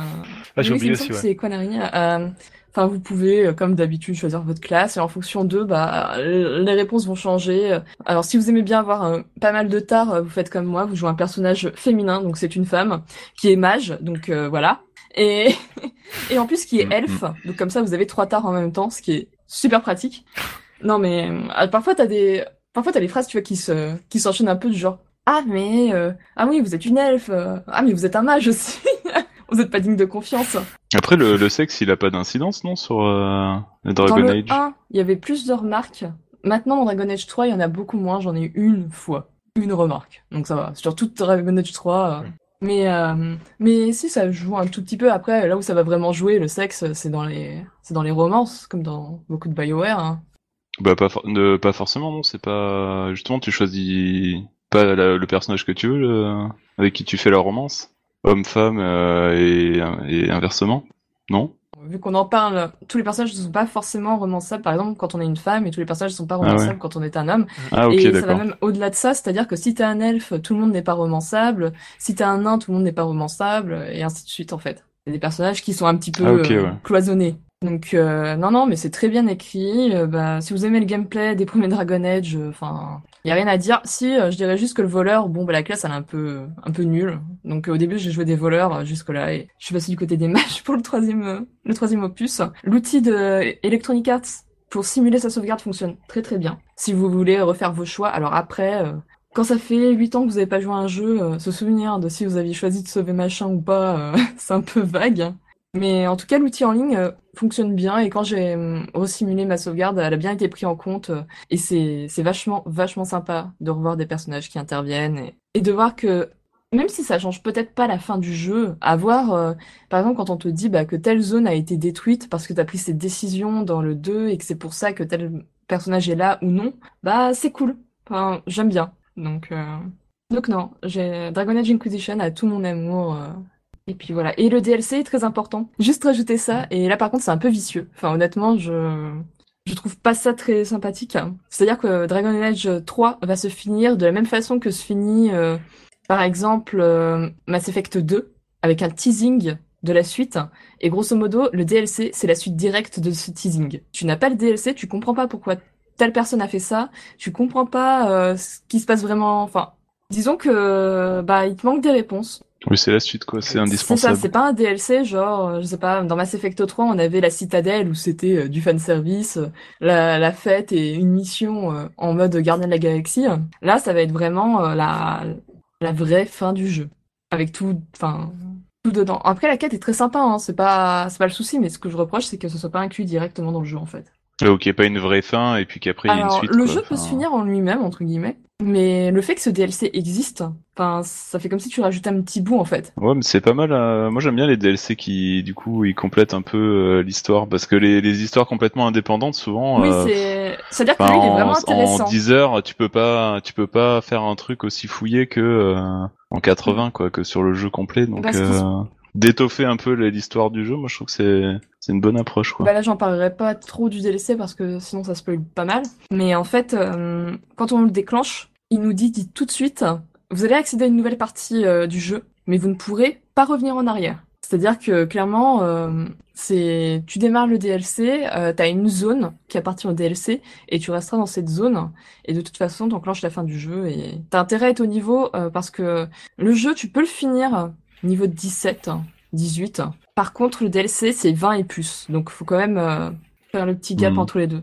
Ah, j'ai oublié aussi, ouais. c'est Connery. euh, Enfin, vous pouvez, euh, comme d'habitude, choisir votre classe et en fonction d'eux, bah, euh, les réponses vont changer. Alors, si vous aimez bien avoir euh, pas mal de tard, euh, vous faites comme moi, vous jouez un personnage féminin, donc c'est une femme qui est mage, donc euh, voilà. Et et en plus qui est Mhm. elfe, donc comme ça vous avez trois tares en même temps, ce qui est super pratique. Non mais euh, parfois t'as des parfois t'as des phrases tu vois qui se qui s'enchaînent un peu du genre ah mais euh, ah oui vous êtes une elfe euh, ah mais vous êtes un mage aussi vous êtes pas digne de confiance. Après, le, le sexe, il a pas d'incidence, non, sur euh, le Dans Dragon le Age? 1, il y avait plus de remarques. Maintenant, dans Dragon Age 3, il y en a beaucoup moins. J'en ai eu une fois. Une remarque. Donc ça va. Sur toute Dragon Age 3. euh, Mm. Mais, euh, mais si, ça joue un tout petit peu. Après, là où ça va vraiment jouer, le sexe, c'est dans les, c'est dans les romances, comme dans beaucoup de BioWare. hein. Bah pas, forcément, non. C'est pas justement, tu choisis pas la- le personnage que tu veux, avec qui tu fais la romance, homme-femme euh, et, et inversement, non? Vu qu'on en parle, tous les personnages ne sont pas forcément romançables. Par exemple, quand on est une femme, et tous les personnages ne sont pas Ah ouais. romançables quand on est un homme. Ah ok, et ça va même au-delà de ça, c'est-à-dire que si t'es un elfe, tout le monde n'est pas romançable. Si t'es un nain, tout le monde n'est pas romançable, et ainsi de suite en fait. C'est des personnages qui sont un petit peu Ah, euh, cloisonnés. Donc euh, non non, mais c'est très bien écrit. Euh, bah, si vous aimez le gameplay des premiers Dragon Age, enfin, il y a rien à dire. Si euh, je dirais juste que le voleur, bon bah la classe elle est un peu un peu nulle. Donc euh, au début j'ai joué des voleurs jusque là et je suis passé du côté des mages pour le troisième euh, le troisième opus. L'outil de Electronic Arts pour simuler sa sauvegarde fonctionne très très bien. Si vous voulez refaire vos choix, alors après, euh, quand ça fait 8 ans que vous n'avez pas joué à un jeu, euh, se souvenir de si vous aviez choisi de sauver machin ou pas, euh, c'est un peu vague. Mais en tout cas, l'outil en ligne euh, fonctionne bien et quand j'ai euh, resimulé ma sauvegarde, elle a bien été prise en compte euh, et c'est vachement vachement sympa de revoir des personnages qui interviennent et, de voir que même si ça change peut-être pas la fin du jeu, à voir, euh, par exemple, quand on te dit bah, que telle zone a été détruite parce que t'as pris cette décision dans le 2 et que c'est pour ça que tel personnage est là ou non, bah c'est cool. J'aime bien. Donc, donc non, j'ai Dragon Age Inquisition a tout mon amour. Et puis voilà. Et le DLC est très important. Juste rajouter ça. Et là, par contre, c'est un peu vicieux. Enfin, honnêtement, je je trouve pas ça très sympathique. C'est-à-dire que Dragon Age 3 va se finir de la même façon que se finit, euh, par exemple, euh, Mass Effect 2, avec un teasing de la suite. Et grosso modo, le DLC, c'est la suite directe de ce teasing. Tu n'as pas le DLC, tu comprends pas pourquoi telle personne a fait ça, tu comprends pas euh, ce qui se passe vraiment. Enfin, disons que bah il te manque des réponses. Oui, c'est la suite, quoi. C'est C'est ça, indispensable. c'est pas un DLC genre, euh, je sais pas, dans Mass Effect 3, on avait la citadelle où c'était euh, du fanservice, euh, la, la fête et une mission en mode gardien de la galaxie. Là, ça va être vraiment la, la vraie fin du jeu. Avec tout, enfin, tout dedans. Après, la quête est très sympa, hein, c'est pas, c'est pas le souci, mais ce que je reproche, c'est que ce soit pas inclus directement dans le jeu, en fait. Ok, pas une vraie fin, et puis qu'après, il y a une suite. le quoi. jeu peut se finir en lui-même, entre guillemets, mais le fait que ce DLC existe, enfin, ça fait comme si tu rajoutes un petit bout, en fait. Ouais, mais c'est pas mal. euh, Moi, j'aime bien les DLC qui, du coup, ils complètent un peu euh, l'histoire, parce que les, les histoires complètement indépendantes, souvent. Oui, euh, c'est, c'est-à-dire que lui, il est en, vraiment en intéressant. 10 heures, tu peux pas, tu peux pas faire un truc aussi fouillé que euh, en 80, quoi, que sur le jeu complet. Donc, euh, d'étoffer un peu l'histoire du jeu, moi, je trouve que c'est, c'est une bonne approche, quoi. Bah là, j'en parlerai pas trop du DLC parce que sinon ça spoil pas mal. Mais en fait, euh, quand on le déclenche, il nous dit, dit tout de suite, vous allez accéder à une nouvelle partie euh, du jeu, mais vous ne pourrez pas revenir en arrière. C'est-à-dire que clairement, euh, c'est tu démarres le DLC, euh, t'as une zone qui appartient au DLC et tu resteras dans cette zone. Et de toute façon, t'enclenches la fin du jeu et t'as intérêt à être au niveau euh, parce que le jeu, tu peux le finir niveau 17, 18. Par contre, le DLC, c'est 20 et plus. Donc, faut quand même euh, faire le petit gap Mhm. entre les deux.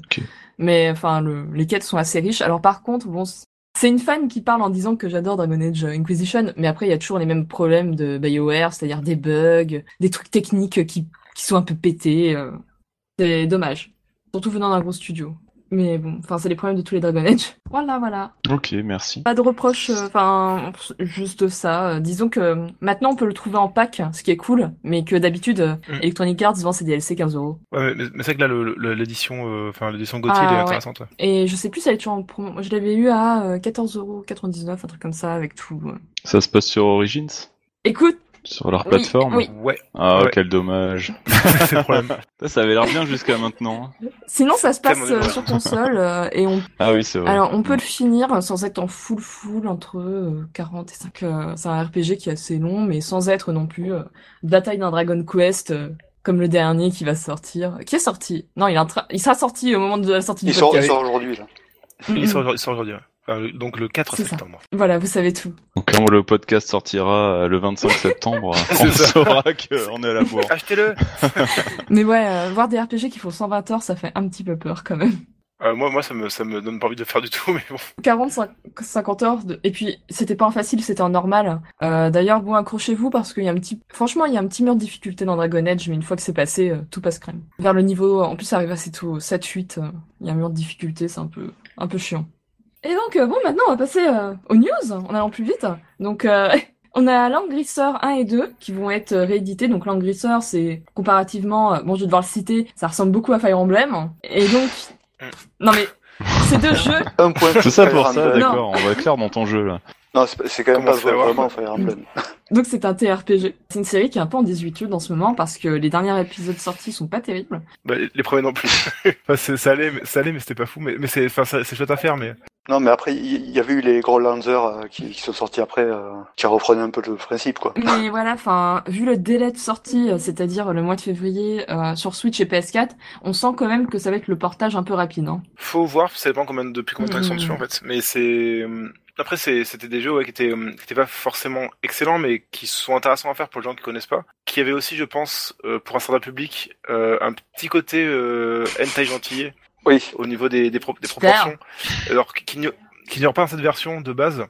Mais enfin, le, les quêtes sont assez riches. Alors, par contre, bon, c'est une fan qui parle en disant que j'adore Dragon Age Inquisition, mais après, il y a toujours les mêmes problèmes de BioWare, c'est-à-dire des bugs, des trucs techniques qui, qui sont un peu pétés. euh. C'est dommage. Surtout venant d'un gros studio. Mais bon, enfin, c'est les problèmes de tous les Dragon Age. Voilà, voilà. Ok, merci. Pas de reproche, euh, enfin, juste ça. Euh, disons que euh, maintenant on peut le trouver en pack, ce qui est cool, mais que d'habitude, euh, Mm. Electronic Arts vend ses DLC 15 euros. Ouais, mais, mais c'est vrai que là, l'édition, euh, enfin l'édition Gauthier, Ah, elle est ouais. intéressante. ouais. Et je sais plus si elle est toujours en promo. Je l'avais eu à euh, 14,99€, un truc comme ça, avec tout. euh. Ça se passe sur Origins, Écoute, sur leur plateforme. oui. Ouais, Ah, Ouais. quel dommage. c'est le problème. Ça, ça avait l'air bien jusqu'à maintenant. sinon ça se passe euh, sur console, euh, et on, Ah oui, c'est vrai. alors on peut le finir sans être en full full entre euh, 40 et 5. euh, c'est un RPG qui est assez long, mais sans être non plus euh, de la taille d'un Dragon Quest. euh, comme le dernier qui va sortir. Qui est sorti Non, il, est sera sorti au moment de la sortie du Il sort, il podcast. sort aujourd'hui, là. Mm, Il sort, il sort aujourd'hui. ouais. Le- donc le 4 C'est ça. septembre. Voilà, vous savez tout. Donc quand le podcast sortira euh, le 25 septembre, on ça. saura qu'on est à la bourre. Achetez-le Mais ouais, euh, voir des RPG qui font 120 heures, ça fait un petit peu peur quand même. Euh, Moi, moi ça, me, ça me donne pas envie de faire du tout, mais bon. 40, 50 heures, de... et puis c'était pas en facile, c'était en normal. Euh, D'ailleurs, bon, accrochez-vous parce qu'il y a un petit... Franchement, il y a un petit mur de difficulté dans Dragon Age, mais une fois que c'est passé, euh, tout passe crème. Vers le niveau... En plus, ça arrive assez tôt, 7-8, euh, il y a un mur de difficulté, c'est un peu, un peu chiant. Et donc, euh, bon, maintenant, on va passer euh, aux news, en allant plus vite. Donc... Euh... On a Langrisseur 1 et 2 qui vont être réédités. Donc Langrisseur, c'est comparativement, bon je vais devoir le citer, ça ressemble beaucoup à Fire Emblem. Et donc, non mais ces deux jeux, Un point. C'est ça pour ça, d'accord. On va clair dans ton jeu là. Non, c'est quand même Comment pas vraiment Fire Emblem. donc c'est un TRPG. C'est une série qui est un peu en désuétude en ce moment parce que les derniers épisodes sortis sont pas terribles. Bah, les premiers non plus. enfin, c'est- ça allait, mais, ça allait, mais c'était pas fou. Mais, mais c'est, enfin, c'est chouette à faire, mais. Non, mais après, il y, avait eu les gros lancers euh, qui, qui sont sortis après, euh, qui reprenaient un peu le principe, quoi. Mais voilà, enfin, vu le délai de sortie, euh, c'est-à-dire le mois de février euh, sur Switch et PS4, on sent quand même que ça va être le portage un peu rapide. Hein. Faut voir, ça dépend combien, depuis combien de temps ils sont dessus, Mhm. en fait. Mais c'est. Après, c'est, c'était des jeux ouais, qui, étaient, qui étaient pas forcément excellents, mais qui sont intéressants à faire pour les gens qui connaissent pas. Qui avaient aussi, je pense, euh, pour un certain public, euh, un petit côté euh, hentai gentillet Oui. au niveau des, des, pro- des proportions. Alors qu'il n'y aura pas dans cette version de base.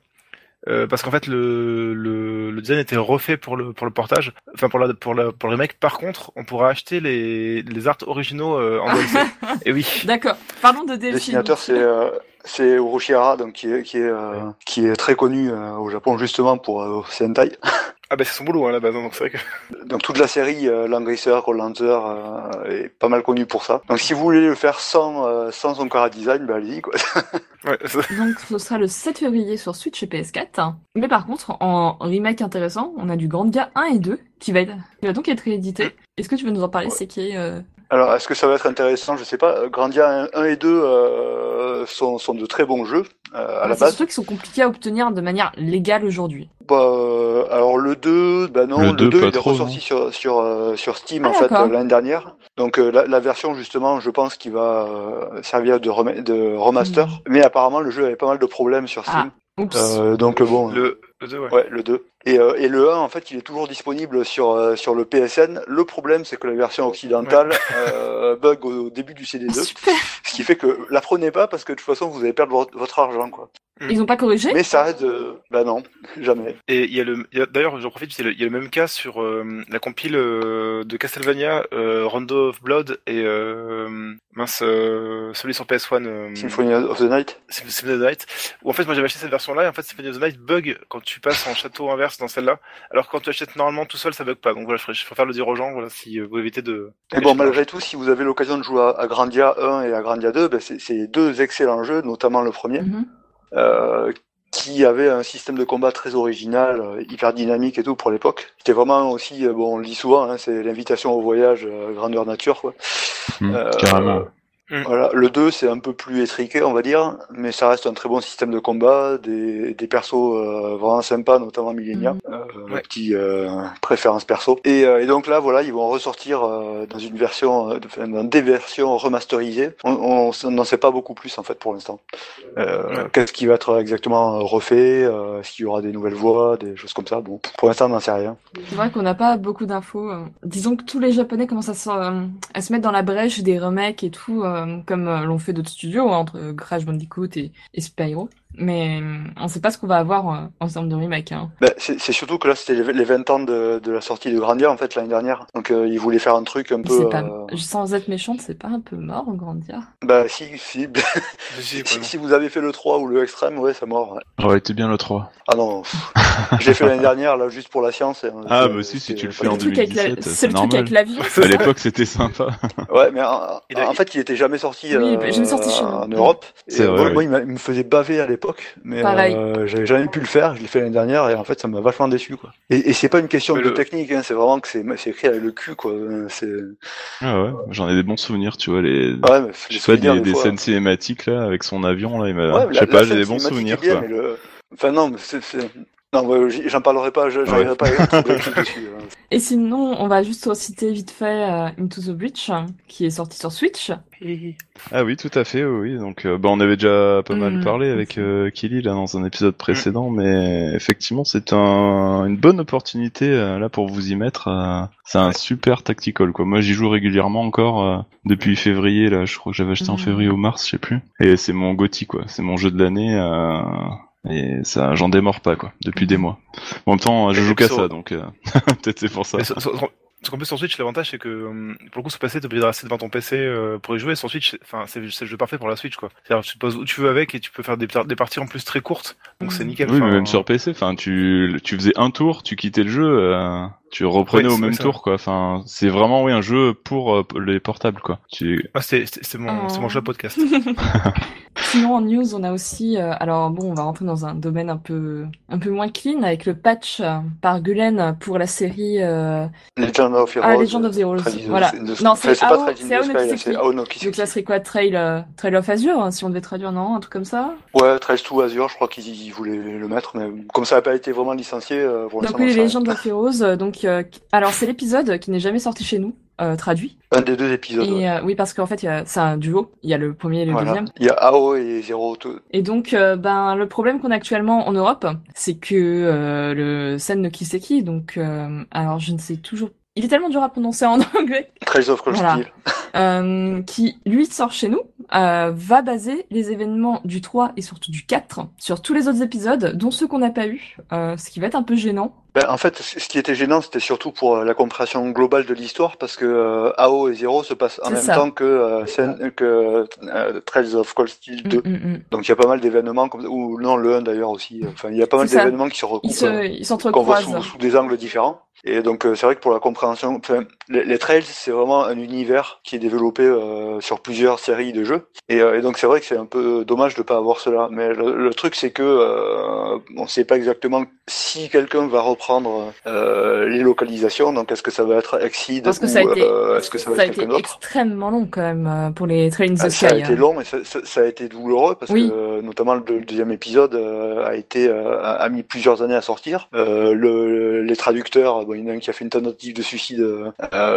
euh, parce qu'en fait le, le, le design était refait pour le pour le portage, enfin pour la pour la pour le remake. Par contre, on pourra acheter les les arts originaux euh, en DLC. Et oui. D'accord. Parlons de DLC. dessinateur, c'est euh, c'est Urushi Hara, donc qui est qui est euh, qui est très connu euh, au Japon justement pour euh, ses hentai. Ah bah c'est son boulot hein, à la base, hein, donc c'est vrai que. Donc toute la série euh, Langrisseur, euh, est pas mal connue pour ça. Donc si vous voulez le faire sans euh, sans son cara design, bah allez-y quoi. Ouais, Donc ce sera le 7 février sur Switch et PS4. Mais par contre, en remake intéressant, on a du Grandia 1 et 2 qui va, être, qui va donc être réédité. Est-ce que tu veux nous en parler, Ouais. c'est qui euh... Alors est-ce que ça va être intéressant? Je sais pas. Grandia 1, et 2 euh, sont sont de très bons jeux euh, à la C'est base. surtout qui sont compliqués à obtenir de manière légale aujourd'hui. Bah, euh, alors le 2, bah non, Le le 2, 2, pas il est ressorti non sur sur euh, sur Steam Ah, en fait l'année dernière. Donc euh, la, la version justement, je pense qu'il va euh, servir de, rem- de remaster. Mhm. Mais apparemment le jeu avait pas mal de problèmes sur Steam. Oups. Euh, donc bon. Le, le 2, ouais. Ouais, le 2. Et, euh, et le 1, en fait, il est toujours disponible sur, euh, sur le PSN. Le problème, c'est que la version occidentale euh, bug au, au début du CD2. Super. Ce qui fait que la prenez pas parce que de toute façon, vous allez perdre votre, votre argent, quoi. Ils ont pas corrigé? Mais ça aide, euh, bah non, jamais. Et il y a le, d'ailleurs, j'en profite, il y, a le, il y a le même cas sur euh, la compile euh, de Castlevania, euh, Rondo of Blood et euh, mince, euh, celui sur PS1, euh, Symphony of the Night. Sym- Symphony of the Night. Où en fait, moi j'avais acheté cette version-là et en fait, Symphony of the Night bug quand tu passes en château inverse dans celle-là, alors que quand tu achètes normalement tout seul, ça bug pas. Donc voilà, je préfère le dire aux gens, voilà, si euh, vous évitez de. Et bon, malgré tout, si vous avez l'occasion de jouer à, à Grandia 1 et à Grandia 2, ben c'est c'est deux excellents jeux, notamment le premier, Mhm. euh, qui avait un système de combat très original, euh, hyper dynamique et tout pour l'époque. C'était vraiment aussi, euh, bon, on le dit souvent, hein, c'est l'invitation au voyage euh, grandeur nature, quoi. Hmm, Euh, carrément. Voilà, le 2 c'est un peu plus étriqué on va dire, mais ça reste un très bon système de combat, des, des persos euh, vraiment sympas, notamment Millenia, Mhm. euh, Ouais. petite euh, préférence perso. Et, euh, et donc là voilà, ils vont ressortir euh, dans une version, euh, enfin, dans des versions remasterisées. On on on n'en sait pas beaucoup plus en fait pour l'instant. Euh, Ouais. Qu'est-ce qui va être exactement refait, euh, est-ce qu'il y aura des nouvelles voix, des choses comme ça? Bon, pour l'instant on n'en sait rien. C'est vrai qu'on n'a pas beaucoup d'infos. Disons que tous les Japonais commencent à se, euh, à se mettre dans la brèche des remakes et tout, euh, comme euh, l'ont fait d'autres studios, hein, entre euh, Crash Bandicoot et Spyro. Mais euh, on sait pas ce qu'on va avoir euh, en termes de remake. Hein. Ben, c'est c'est surtout que là c'était les les 20 ans de, de la sortie de Grandia en fait l'année dernière. Donc euh, ils voulaient faire un truc un peu. c'est pas, euh, sans être méchante, c'est pas un peu mort, Grandia? Bah si, si, Si, si, vous avez fait le 3 ou le extrême, ouais, ça mort. ouais. J'aurais été bien le 3. Ah non, j'ai fait l'année dernière, là, juste pour la science. et, euh, Ah, c'est- bah si, si c'est tu le fais en Le du truc avec la- 2017, C'est c'est le truc avec l'avion, c'est À l'époque, c'était sympa. Ouais, mais en, fait, il était jamais sorti, Oui, euh, jamais sorti chez nous. en Europe. Et, C'est vrai, moi, oui. il me faisait baver à l'époque, mais Pareil. euh, j'avais jamais pu le faire. Je l'ai fait l'année dernière et en fait, ça m'a vachement déçu, quoi. Et, et c'est pas une question Mais de le- technique, hein, c'est vraiment que c'est c'est écrit avec le cul, quoi. C'est Ah ouais, j'en ai des bons souvenirs, tu vois, les, ouais, mais je les sais pas, souvenirs, des, des fois. scènes cinématiques, là, avec son avion, là, il m'a, Ouais, je la- sais pas, la j'ai des bons souvenirs, bien, quoi. mais le... Enfin non, mais c'est... c'est- Non, bah, j'en parlerai pas, je- j'arriverai Ouais. pas à dessus. hein. Et sinon, on va juste citer vite fait euh, Into the Breach, qui est sorti sur Switch. Ah oui, tout à fait, oui. oui. Donc, euh, bah, on avait déjà pas mal Mhm. parlé avec euh, Kelly là dans un épisode précédent, mais effectivement, c'est un, une bonne opportunité euh, là pour vous y mettre. euh, c'est un super tactical quoi. Moi, j'y joue régulièrement encore euh, depuis février là. Je crois que j'avais acheté en février ou mars, je sais plus. Et c'est mon GOTY quoi. C'est mon jeu de l'année. Euh, et ça, j'en démords pas quoi depuis des mois. En même temps, je joue qu'à ça, donc euh, peut-être c'est pour ça. Sur- sur- sur- Parce qu'en plus sur Switch, l'avantage c'est que euh, pour le coup sur PC, t'es obligé de rester devant ton PC euh, pour y jouer. Sur Switch, c'est- enfin c'est le jeu parfait pour la Switch quoi. C'est-à-dire tu te poses où tu veux avec et tu peux faire des, par- des parties en plus très courtes. Donc c'est nickel. Oui, mais même sur PC, enfin, tu, tu faisais un tour, tu quittais le jeu, euh, tu reprenais Oui, au même ça. tour, quoi. Enfin, c'est vraiment oui un jeu pour euh, les portables, quoi. Tu... Ah, c'est mon, Oh. c'est mon jeu podcast. Sinon, en news, on a aussi, euh, alors bon, on va rentrer dans un domaine un peu, un peu moins clean avec le patch euh, par Gulen pour la série euh, Legend of Heroes. Ah, Legend of the Heroes. Trail Voilà. Non, c'est c'est pas Ao- Trail in c'est the Ao Sky, no là, c'est. Donc quoi, Trail, euh, Trail of Azure, hein, si on devait traduire, non, un truc comme ça? Ouais, Trails to Azure, je crois qu'ils ils voulaient le mettre, mais comme ça n'a pas été vraiment licencié, euh, pour Donc oui, Legend of Heroes. euh, Donc, euh, alors c'est l'épisode qui n'est jamais sorti chez nous, euh, traduit. Un des deux épisodes. ouais. Et euh, oui, parce qu'en fait, c'est un duo. Il y a le premier et le Voilà. deuxième. Il y a AO et Zero. Et donc, ben, le problème qu'on a actuellement en Europe, c'est que le Sen no Kiseki, donc, alors je ne sais toujours. Il est tellement dur à prononcer en anglais, Trails of Voilà. Qui lui sort chez nous, euh, va baser les événements du 3 et surtout du 4 sur tous les autres épisodes, dont ceux qu'on n'a pas eu, euh, ce qui va être un peu gênant. Ben, en fait, ce qui était gênant, c'était surtout pour euh, la compréhension globale de l'histoire, parce que euh, AO et Zero se passent en même ça. temps que, Trails of Cold Steel 2. Mm, mm, mm. Donc il y a pas mal d'événements, comme... ou non, le 1 d'ailleurs aussi. Enfin, il y a pas mal d'événements qui se recoupent. ils qu'on voit sous, sous des angles différents. Et donc euh, c'est vrai que pour la compréhension, les, les trails c'est vraiment un univers qui est développé euh, sur plusieurs séries de jeux. Et, euh, et donc c'est vrai que c'est un peu dommage de pas avoir cela. Mais le, le truc c'est que euh, on sait pas exactement si quelqu'un va reprendre euh, les localisations. Donc est-ce que ça va être Exceed Parce que ou ça a été, est-ce que ça va ça a être été quelqu'un d'autre extrêmement long quand même pour les Trail in the ah, Sky. ça a été hein. long et ça, ça- ça a été douloureux parce Oui. que notamment le, le deuxième épisode a été a, a mis plusieurs années à sortir. Le, les traducteurs, bon, il y en a un qui a fait une tentative de suicide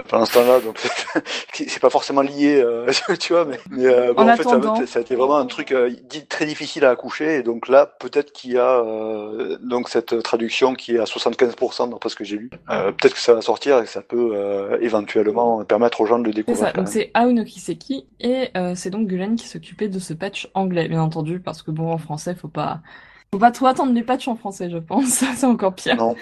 pendant ce temps-là, donc c'est c'est pas forcément lié, euh, tu vois, mais, mais, euh, euh, bon, En en, fait, ça, attendant- ça a été vraiment un truc euh, très difficile à accoucher. Et donc là, peut-être qu'il y a euh, donc cette traduction qui est à 75% d'après ce que j'ai lu. Euh, peut-être que ça va sortir et que ça peut euh, éventuellement permettre aux gens de le C'est découvrir. ça, quand donc c'est Aono Kiseki et euh, c'est donc Gulen qui s'occupait de ce patch anglais, bien entendu, parce que bon, en français, faut pas, faut pas trop attendre les patchs en français, je pense, c'est encore pire. Non.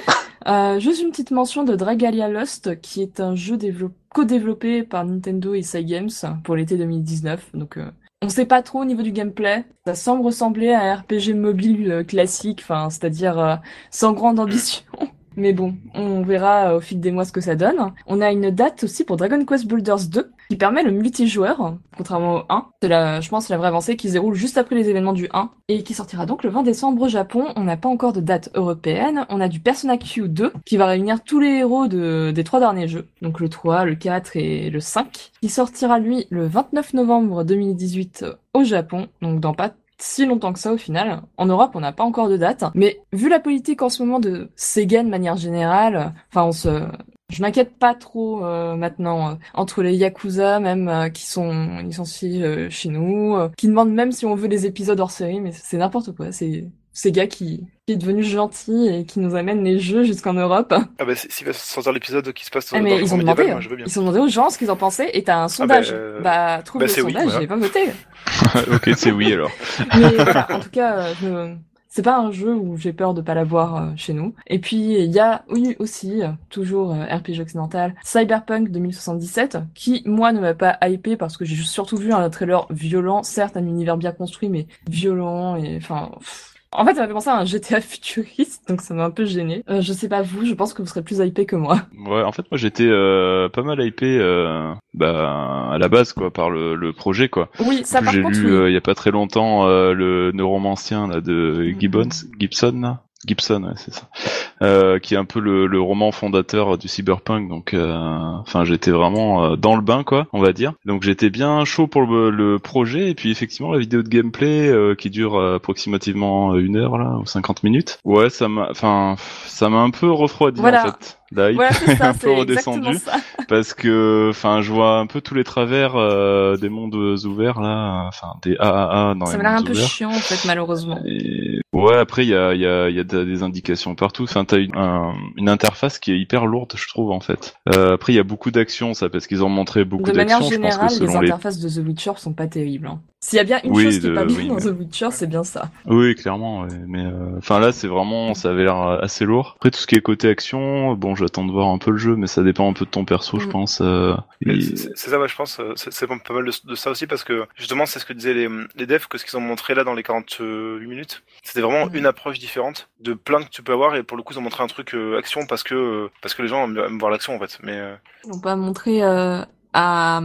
Euh, juste une petite mention de Dragalia Lost, qui est un jeu dévelop- co-développé par Nintendo et Cygames pour l'été 2019, donc euh, on sait pas trop au niveau du gameplay. Ça semble ressembler à un RPG mobile euh, classique, enfin, c'est-à-dire euh, sans grande ambition. Mais bon, on verra euh, au fil des mois ce que ça donne. On a une date aussi pour Dragon Quest Builders 2 qui permet le multijoueur, contrairement au 1. C'est la, je pense, la vraie avancée qui se déroule juste après les événements du 1 et qui sortira donc le 20 décembre au Japon. On n'a pas encore de date européenne. On a du Persona Q2 qui va réunir tous les héros de, des trois derniers jeux, donc le 3, le 4 et le 5, qui sortira lui le 29 novembre 2018 au Japon, donc dans pas si longtemps que ça au final. En Europe, on n'a pas encore de date. Mais vu la politique en ce moment de Sega de manière générale, enfin, je m'inquiète pas trop euh, maintenant euh, entre les yakuza même euh, qui sont licenciés chez nous, qui demandent même si on veut des épisodes hors série, mais c'est n'importe quoi. C'est Sega qui, qui est devenu gentil et qui nous amène les jeux jusqu'en Europe. Ah bah, si- s'il va sortir l'épisode qui se passe Ah, dans mais le ils ont demandé, moi, je veux bien. ils ont demandé aux gens ce qu'ils en pensaient et t'as un sondage. euh, Bah, trouve bah, le c'est oui, sondage, voilà. j'ai pas voté. ok, c'est oui alors. Mais voilà, en tout cas, euh, je- c'est pas un jeu où j'ai peur de pas l'avoir euh, chez nous. Et puis il y a oui aussi euh, toujours RPG occidental Cyberpunk 2077 qui moi ne m'a pas hypé parce que j'ai surtout vu un trailer violent, certes un univers bien construit mais violent et enfin pff. En fait, ça m'a fait penser à un GTA futuriste, donc ça m'a un peu gêné. Euh, je sais pas vous, je pense que vous serez plus hypé que moi. Ouais, en fait, moi j'étais euh, pas mal hypé euh, bah, à la base quoi par le, le projet quoi. Oui, ça J'ai lu oui. euh, il y a pas très longtemps euh, le neuromancien là de Gibbons, Gibson là. Gibson, ouais, c'est ça. Euh, qui est un peu le, le roman fondateur du cyberpunk. Donc, euh, enfin, j'étais vraiment euh, dans le bain, quoi, on va dire. Donc, j'étais bien chaud pour le, le projet. Et puis, effectivement, la vidéo de gameplay euh, qui dure euh, approximativement une heure là ou 50 minutes. Ouais, ça m'a, enfin, ça m'a un peu refroidi Voilà. en fait. La hype Voilà, c'est est ça, un peu redescendue parce que, enfin, je vois un peu tous les travers euh, des mondes ouverts là, enfin des AAA dans Ça m'a l'air un peu ouverts. chiant en fait, malheureusement. Et ouais, après il y a, il y, a, il y a de- des indications partout. Enfin, t'as une, un- une interface qui est hyper lourde, je trouve en fait. Euh, après, il y a beaucoup d'actions, ça, parce qu'ils ont montré beaucoup De manière d'actions. Je pense générale, les, interfaces de The Witcher sont pas terribles. hein. S'il y a bien une Oui, chose qui est de- pas bien oui, dans mais- The Witcher, c'est bien ça. oui, clairement. ouais. Mais euh, enfin là, c'est vraiment, ça avait l'air assez lourd. Après, tout ce qui est côté action, bon, j'attends de voir un peu le jeu, mais ça dépend un peu de ton perso, je Mm. pense. euh, et- C'est ça, ouais, je pense. euh, C'est pas mal de, de ça aussi parce que justement, c'est ce que disaient les, les devs, que ce qu'ils ont montré là dans les 48 minutes, c'était vraiment Mhm. une approche différente de plein que tu peux avoir. Et pour le coup, ils ont montré un truc euh, action parce que euh, parce que les gens aiment, aiment voir l'action en fait. Mais euh, Ils l'ont pas montré euh, à,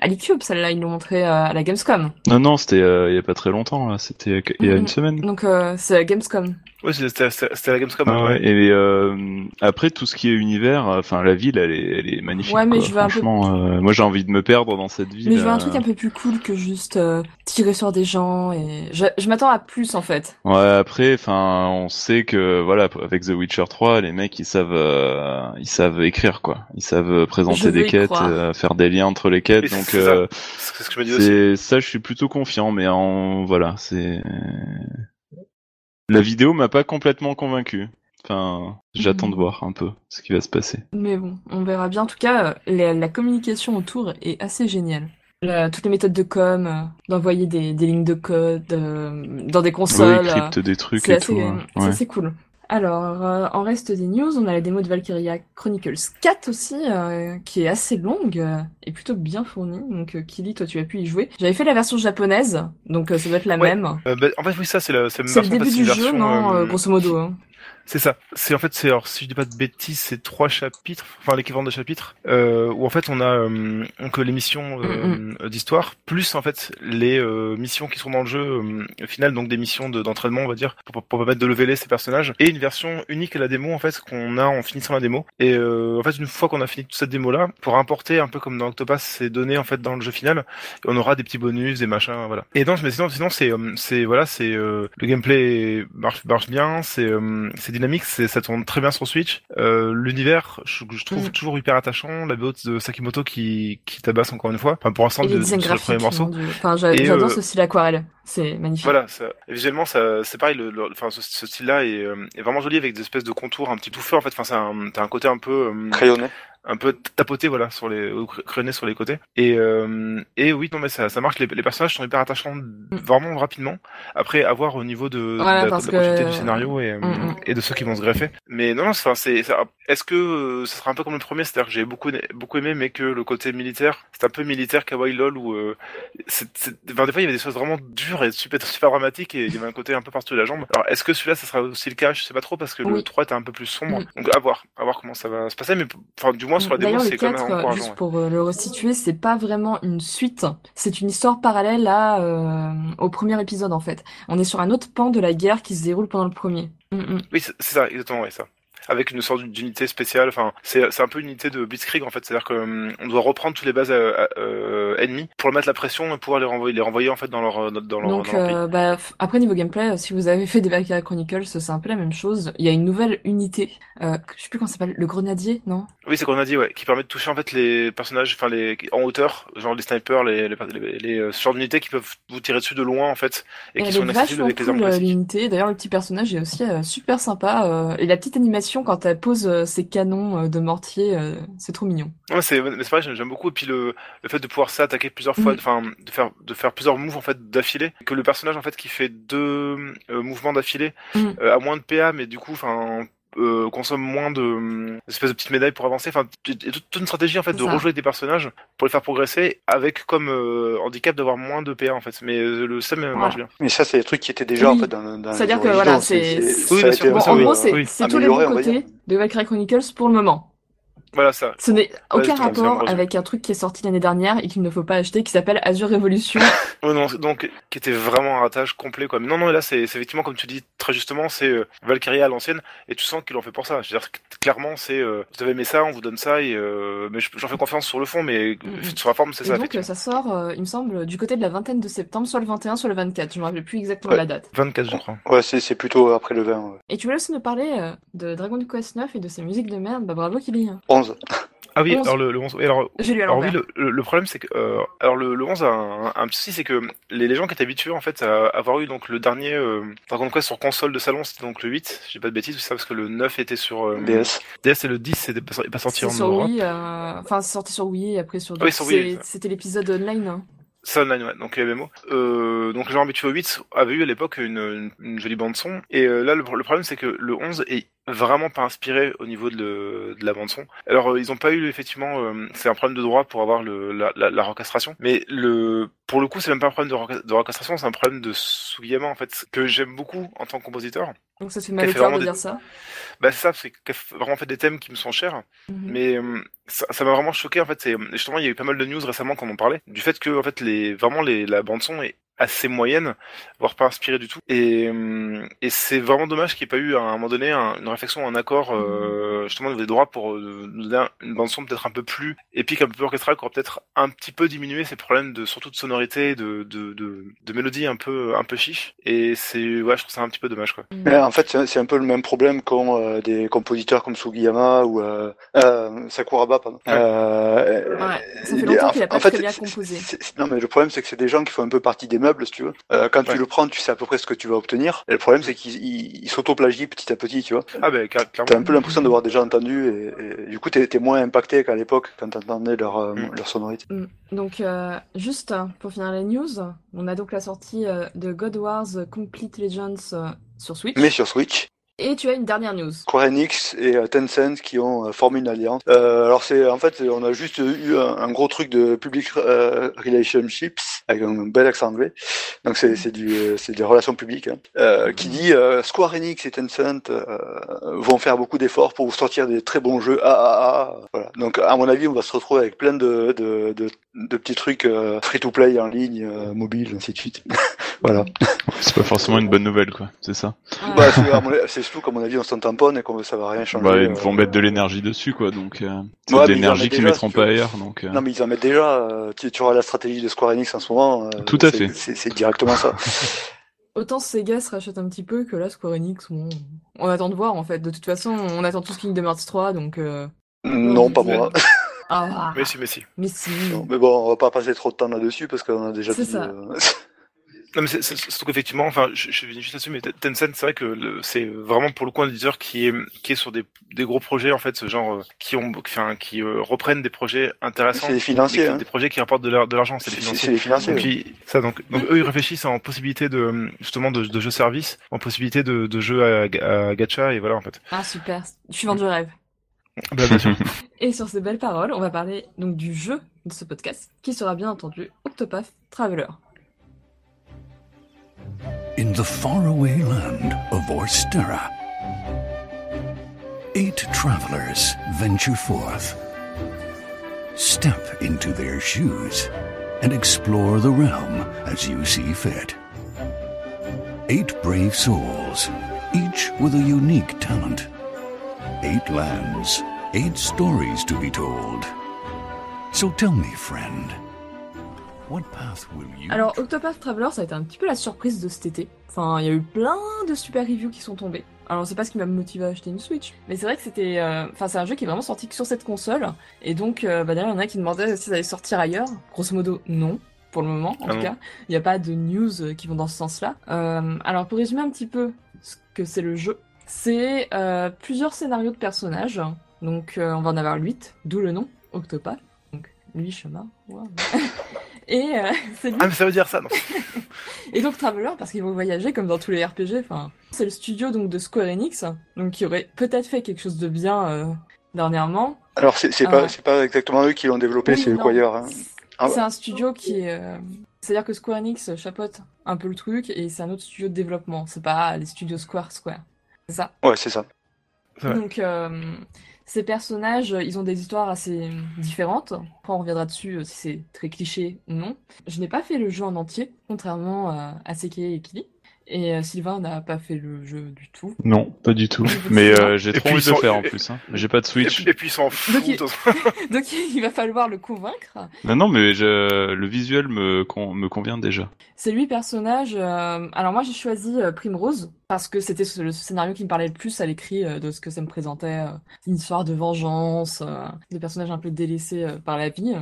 à l'E-Cube, celle-là, ils l'ont montré euh, à la Gamescom. Non, non, c'était euh, il y a pas très longtemps, là. C'était il y a Mhm. une semaine. Donc euh, c'est la Gamescom. Ouais, c'était c'était- c'était à la Gamescom. Ah hein, ouais, et euh, après tout ce qui est univers, enfin la ville, elle est, elle est magnifique. Ouais, mais quoi. je veux un peu- Franchement, euh, moi j'ai envie de me perdre dans cette ville. Mais je veux un euh. truc un peu plus cool que juste euh, tirer sur des gens et je, je m'attends à plus en fait. Ouais, après, enfin, on sait que voilà, avec The Witcher 3, les mecs ils savent, euh, ils savent écrire quoi. Ils savent présenter des quêtes, euh, faire des liens entre les quêtes. Donc c'est ça. euh, C'est ce que je me disais aussi. c'est ça, je suis plutôt confiant, mais en voilà, c'est la vidéo m'a pas complètement convaincu. Enfin, j'attends Mhm. de voir un peu ce qui va se passer. Mais bon, on verra bien. En tout cas, euh, la, la communication autour est assez géniale. La- toutes les méthodes de com, euh, d'envoyer des, des lignes de code euh, dans des consoles. oui, euh, crypte des trucs C'est et assez, tout. hein. c'est assez cool. Alors, euh, en reste des news, on a la démo de Valkyria Chronicles 4 aussi, euh, qui est assez longue euh, et plutôt bien fournie. Donc, euh, Kili, toi, tu as pu y jouer. J'avais fait la version japonaise, donc euh, ça doit être la Ouais. même. Euh, bah, en fait, oui, ça, c'est la, c'est le début du jeu, non Grosso modo. hein. C'est ça. C'est en fait, c'est alors si je dis pas de bêtises, c'est trois chapitres, enfin l'équivalent de chapitres, euh, où en fait on a euh, donc les missions euh, Mm, d'histoire, plus en fait les euh, missions qui sont dans le jeu euh, au final, donc des missions de- d'entraînement, on va dire, pour, pour permettre de leveler ces personnages, et une version unique à la démo en fait qu'on a en finissant la démo. Et euh, en fait, une fois qu'on a fini toute cette démo là, pour importer un peu comme dans Octopath s'est donné en fait dans le jeu final. On aura des petits bonus, des machins, voilà. Et non, mais sinon, sinon c'est, c'est voilà, c'est euh, le gameplay marche marche bien, c'est euh, c'est dynamique, c'est ça tourne très bien sur Switch. Euh, L'univers, je, je trouve Mm. toujours hyper attachant. La BO de Sakimoto qui qui tabasse encore une fois. Enfin pour l'instant Et de, les de- designs sur le premier morceau. Enfin, j'adore euh, ce style aquarelle. C'est magnifique. Voilà, ça, visuellement, ça, c'est pareil. Le, le- enfin, ce, ce style-là est, euh, est vraiment joli avec des espèces de contours un petit tout feu. En fait, enfin, c'est un, t'as un côté un peu, euh, Crayonné. Un peu tapoté, voilà, sur les, ou cr- crayonné sur les côtés. Et, euh, et oui, non, mais ça, ça marche. Les, les personnages sont hyper attachants, vraiment rapidement. Après, à voir au niveau de, de la, de la continuité que- du scénario et, Mm, mm. et de ceux qui vont se greffer. Mais non, non, c'est, enfin, c'est, est-ce que euh, ça sera un peu comme le premier, c'est-à-dire que j'ai beaucoup, beaucoup aimé, mais que le côté militaire, c'est un peu militaire kawaii lol où euh, c'est, enfin, des fois il y avait des choses vraiment dures et super, super dramatiques et il y avait un côté un peu partout de la jambe. Alors est-ce que celui-là ça sera aussi le cas? Je sais pas trop parce que le Oui. 3 était un peu plus sombre. Mm. Donc à voir, à voir comment ça va se passer. Mais enfin du moins sur la démo D'ailleurs, le c'est quand même 4, euh, encourageant. juste ouais. pour euh, le restituer, c'est pas vraiment une suite. C'est une histoire parallèle à, euh, au premier épisode, en fait. On est sur un autre pan de la guerre qui se déroule pendant le premier. Mm, mm. Oui, c'est c'est ça, exactement, ouais, ça. Avec une sorte d'unité spéciale, enfin, c'est un peu une unité de Blitzkrieg en fait, c'est-à-dire que hum, on doit reprendre toutes les bases euh, euh, ennemies pour mettre la pression et pouvoir les renvoyer, les renvoyer en fait dans leur dans, leur, Donc, dans leur pays. euh, bah, après, niveau gameplay, euh, si vous avez fait des Valkyria Chronicles, c'est un peu la même chose. Il y a une nouvelle unité, euh, je sais plus comment ça s'appelle, le grenadier, non? Oui, c'est qu'on dit, ouais, qui permet de toucher en fait les personnages, enfin les en hauteur, genre les snipers, les les, les, les, euh, ce genre d'unités qui peuvent vous tirer dessus de loin en fait et, Et qui sont vachement avec les armes euh, l'unité. D'ailleurs, le petit personnage est aussi euh, super sympa. euh, et la petite animation quand elle pose euh, ses canons euh, de mortier, euh, c'est trop mignon. Ouais, c'est pareil, j'aime beaucoup et puis le le fait de pouvoir s'attaquer plusieurs fois, Mhm. enfin de faire de faire plusieurs moves en fait d'affilée, que le personnage en fait qui fait deux euh, mouvements d'affilée Mhm. euh, a moins de PA mais du coup enfin euh, consomme moins de euh, espèces de petites médailles pour avancer. Enfin toute, une stratégie en fait de ça. rejouer des personnages pour les faire progresser avec comme euh, handicap d'avoir moins de PA en fait. Mais euh, le système euh, marche bien Mais ça, c'est des trucs qui étaient déjà Oui. en fait dans, dans C'est-à-dire que, voilà, c'est- Oui, en gros, c'est tous les bons côtés de Valkyrie Chronicles pour le moment. Voilà ça Ce n'est aucun rapport avec un truc qui est sorti l'année dernière et qu'il ne faut pas acheter, qui s'appelle Azure Revolution. Oh non, donc qui était vraiment un ratage complet quoi. Mais non non, là c'est effectivement comme tu dis très justement, c'est euh, Valkyria à l'ancienne et tu sens qu'ils l'ont fait pour ça. Je veux dire clairement c'est euh, vous avez aimé ça, on vous donne ça et euh, mais je- j'en fais confiance sur le fond mais Mhm. sur la forme c'est ça donc, ça sort, euh, il me semble, du côté de la vingtaine de septembre, soit le 21, soit le 24. Je me rappelle plus exactement Ouais. la date. 24 je crois. Ouais, c'est c'est plutôt après le 20. ouais. Et tu voulais aussi nous parler euh, de Dragon Quest 9 et de ses musiques de merde. Bah bravo, Killy. 11. Ah oui, 11. alors le, le 11 oui, alors J'ai lu à alors oui, le, le, problème c'est que euh, alors le, le 11 a un, un petit souci, c'est que les, les gens qui étaient habitués en fait à avoir eu donc le dernier euh, Dragon Quest sur console de salon, c'était donc le 8, j'ai pas de bêtises, c'est ça parce que le 9 était sur euh, DS. DS et le 10 c'était pas, pas sorti en sur Europe. Wii, euh, enfin, c'est sorti sur Wii et après sur Ah oui, sur Wii. C'était l'épisode online. hein. Online, ouais, donc MMO. Euh, donc les gens habitués au 8 avaient eu à l'époque une, une, jolie bande son. Et euh, là, le, le problème, c'est que le 11 est vraiment pas inspiré au niveau de, le- de la bande son. Alors euh, ils ont pas eu effectivement, euh, c'est un problème de droit pour avoir le, la, la, la orchestration. Mais le, pour le coup, c'est même pas un problème de, orchestration, c'est un problème de Sugiyama en fait que j'aime beaucoup en tant que compositeur. Donc ça fait mal au cœur de dire ça. Bah c'est ça, c'est vraiment fait des thèmes qui me sont chers. Mhm. Mais euh, ça m'a vraiment choqué en fait. Justement il y a eu pas mal de news récemment qu'on en parlait du fait que en fait les vraiment les la bande son est assez moyenne, voire pas inspirée du tout. Et euh, et c'est vraiment dommage qu'il n'y ait pas eu à un moment donné un- une réflexion, un accord euh, justement des droits pour euh, nous donner une bande son peut-être un peu plus épique, un peu plus orchestrale, qui aurait peut-être un petit peu diminué ces problèmes de surtout de sonorité, de de de, de mélodie un peu un peu chiche. Et c'est ouais, je trouve ça un petit peu dommage quoi. Mais en fait, c'est un peu le même problème qu'ont euh, des compositeurs comme Sugiyama ou euh, euh, Sakuraba, pardon. Ouais. Euh, Ouais, ça fait il- longtemps qu'il a pas en fait, très bien composé. Non, mais le problème, c'est que c'est des gens qui font un peu partie des si tu veux. Euh, quand Ouais. tu le prends, tu sais à peu près ce que tu vas obtenir. Et le problème, c'est qu'ils ils- ils s'auto-plagient petit à petit, tu vois. Ah ben clairement. T'as un peu l'impression d'avoir déjà entendu, et, et du coup, t'es t'es moins impacté qu'à l'époque quand t'entendais leur, euh, Mm. leur sonorité. Mm. Donc, euh, juste pour finir les news, on a donc la sortie de God Wars Complete Legends sur Switch. Mais sur Switch, Et tu as une dernière news. Square Enix et euh, Tencent qui ont euh, formé une alliance. Euh, alors c'est en fait on a juste eu un, gros truc de public euh, relationships avec un bel accent anglais. Donc c'est c'est du c'est des relations publiques hein. Euh, qui dit Square Enix et Tencent vont faire beaucoup d'efforts pour vous sortir des très bons jeux AAA. Voilà. Donc à mon avis on va se retrouver avec plein de de, de, de petits trucs free to play en ligne, mobile, ainsi de suite. Voilà. C'est pas forcément une bonne nouvelle, quoi. C'est ça. Ouais. Bah, c'est surtout comme on a dit, on s'en tamponne et qu'on ça va rien changer. Bah, ils euh. vont mettre de l'énergie dessus, quoi. Donc, euh, c'est Ouais, de l'énergie qu'ils mettront si pas veux. ailleurs. Donc, euh, Non, mais ils en mettent déjà. tu, tu auras la stratégie de Square Enix en ce moment. euh, Tout à fait. C'est directement ça. Autant Sega se rachète un petit peu que là, Square Enix, bon, on attend de voir en fait. De toute façon, on attend tous Kingdom Hearts 3, donc. euh, non, pas mais- moi. Ah, Mais si, mais si. mais si. Non, mais bon, on va pas passer trop de temps là-dessus parce qu'on a déjà C'est ça. Non, mais c'est surtout qu'effectivement, enfin, je, je vais juste là-dessus, mais Tencent, c'est vrai que c'est vraiment pour le coup un éditeur qui est qui est sur des, des gros projets en fait, ce genre euh, qui ont, enfin, qui euh, reprennent des projets intéressants, c'est les financiers. des, hein. des projets qui rapportent de l'ar- de l'argent, c'est les C'est financiers. c'est les financiers. Donc, oui. ils, ça, donc, donc eux, ils réfléchissent en possibilité de justement de, de jeux service, en possibilité de, de jeux à, à gacha et voilà en fait. Ah, super. Je suis vendu rêve. Bah, bien sûr. Et sur ces belles paroles, on va parler donc du jeu de ce podcast, qui sera bien entendu Octopath Traveler. In the faraway land of Orstera, eight travelers venture forth. Step into their shoes and explore the realm as you see fit. Eight brave souls, each with a unique talent. Eight lands, eight stories to be told. So tell me, friend, Alors, Octopath Traveler, ça a été un petit peu la surprise de cet été. Enfin, il y a eu plein de super reviews qui sont tombées. Alors, c'est pas ce qui m'a motivé à acheter une Switch. Mais c'est vrai que c'était. euh, Enfin, c'est un jeu qui est vraiment sorti que sur cette console. Et donc, euh, bah, derrière, il y en a qui demandaient si ça allait sortir ailleurs. Grosso modo, non. Pour le moment, en Ah tout non. cas. Il n'y a pas de news euh, qui vont dans ce sens-là. Euh, alors, pour résumer un petit peu ce que c'est le jeu, c'est euh, plusieurs scénarios de personnages. Donc, euh, on va en avoir 8, d'où le nom, Octopath. Donc, lui, chemin. Wow. Et euh, c'est lui Ah mais ça veut dire ça, non et donc Traveler parce qu'ils vont voyager comme dans tous les RPG. Enfin, c'est le studio donc de Square Enix, donc qui aurait peut-être fait quelque chose de bien euh, dernièrement. Alors, c'est Ah. pas, c'est pas exactement eux qui l'ont développé, Oui, c'est non. Acquire. Hein. Ah, C'est un studio qui est, euh, c'est-à-dire que Square Enix chapeaute un peu le truc et c'est un autre studio de développement. C'est pas les studios Square Square. C'est ça. Ouais, c'est ça. Donc euh, ces personnages, ils ont des histoires assez différentes. Après, on reviendra dessus euh, si c'est très cliché ou non. Je n'ai pas fait le jeu en entier, contrairement à, à Seke et Kili. Et euh, Sylvain n'a pas fait le jeu du tout. non, pas du tout. Mais euh, j'ai trop envie de le faire en plus. Hein. J'ai pas de et, Switch. puis- et puis ils s'en foutent. Donc, il- Donc il va falloir le convaincre. Non, non, mais je... le visuel me, con- me convient déjà. Ces huit personnages. euh, Alors moi j'ai choisi euh, Primrose parce que c'était le scénario qui me parlait le plus à l'écrit euh, de ce que ça me présentait. euh, une histoire de vengeance, euh, des personnages un peu délaissés euh, par la vie.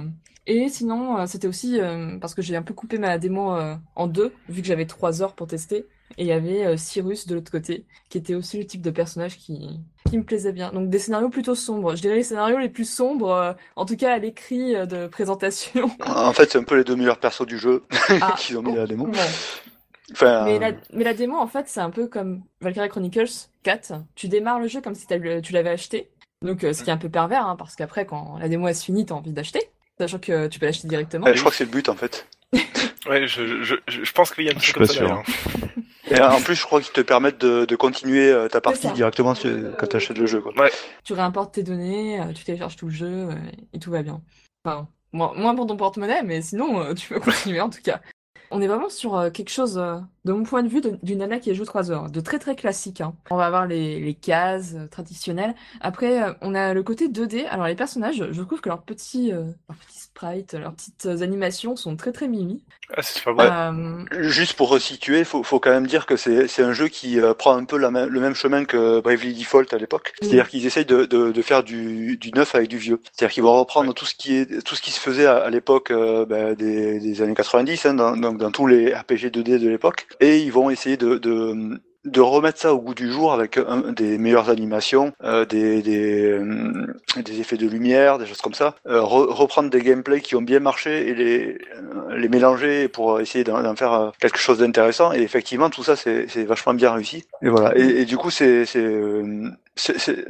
Et sinon euh, c'était aussi euh, parce que j'ai un peu coupé ma démo euh, en deux vu que j'avais trois heures pour tester. Et il y avait euh, Cyrus de l'autre côté qui était aussi le type de personnage qui qui me plaisait bien. Donc des scénarios plutôt sombres. Je dirais les scénarios les plus sombres, euh, en tout cas à l'écrit euh, de présentation. En fait, c'est un peu les deux meilleurs persos du jeu Ah, qu'ils ont mis à la démo. Enfin, Mais euh, la, mais la démo, en fait, c'est un peu comme Valkyria Chronicles 4. Tu démarres le jeu comme si tu l'avais acheté. Donc, euh, ce qui est un peu pervers, hein, parce qu'après, quand la démo elle se finit, t'as envie d'acheter. Sachant que tu peux l'acheter directement. euh, je crois que c'est le but en fait. Ouais, je, je, je, je pense qu'il y a chose pas comme sûr. ça derrière. Et euh, en plus, je crois qu'ils te permettent de, de continuer euh, ta partie directement sur- quand tu achètes le jeu. Quoi. Tu réimportes tes données, euh, tu télécharges tout le jeu, et tout va bien. Enfin, moins, moins pour ton porte-monnaie, mais sinon, tu peux continuer en tout cas. On est vraiment sur quelque chose, de mon point de vue, d'une nana qui joue 3 heures, de très très classique. hein. On va avoir les, les cases euh, traditionnelles. Après, euh, on a le côté 2D. Alors les personnages, je trouve que leurs petits, euh, leurs petits sprites, leurs petites animations sont très très mimi. Ah, c'est pas. Euh, Juste pour resituer, faut, faut quand même dire que c'est c'est un jeu qui euh, prend un peu la le même chemin que Bravely Default à l'époque. C'est-à-dire qu'ils essayent de, de, de faire du, du neuf avec du vieux. C'est-à-dire qu'ils vont reprendre tout ce qui est tout ce qui se faisait à, à l'époque euh, ben, des, des années 90, hein, dans, donc dans tous les RPG 2D de l'époque, et ils vont essayer de, de de remettre ça au goût du jour avec des meilleures animations, euh, des, des, euh, des effets de lumière, des choses comme ça, euh, re- reprendre des gameplays qui ont bien marché et les, euh, les mélanger pour essayer d'en faire euh, quelque chose d'intéressant. Et effectivement, tout ça, c'est vachement bien réussi. Et voilà. Et, du coup, c'est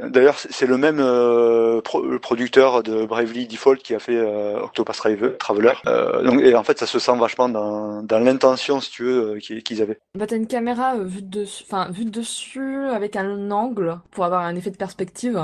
d'ailleurs c'est le même euh, pro- le producteur de Bravely Default qui a fait euh, Octopus Travel- Traveler. Euh, donc et en fait, ça se sent vachement dans, dans l'intention, si tu veux, qu'ils avaient. Bah, t'as une caméra vue de enfin vue de dessus avec un angle pour avoir un effet de perspective.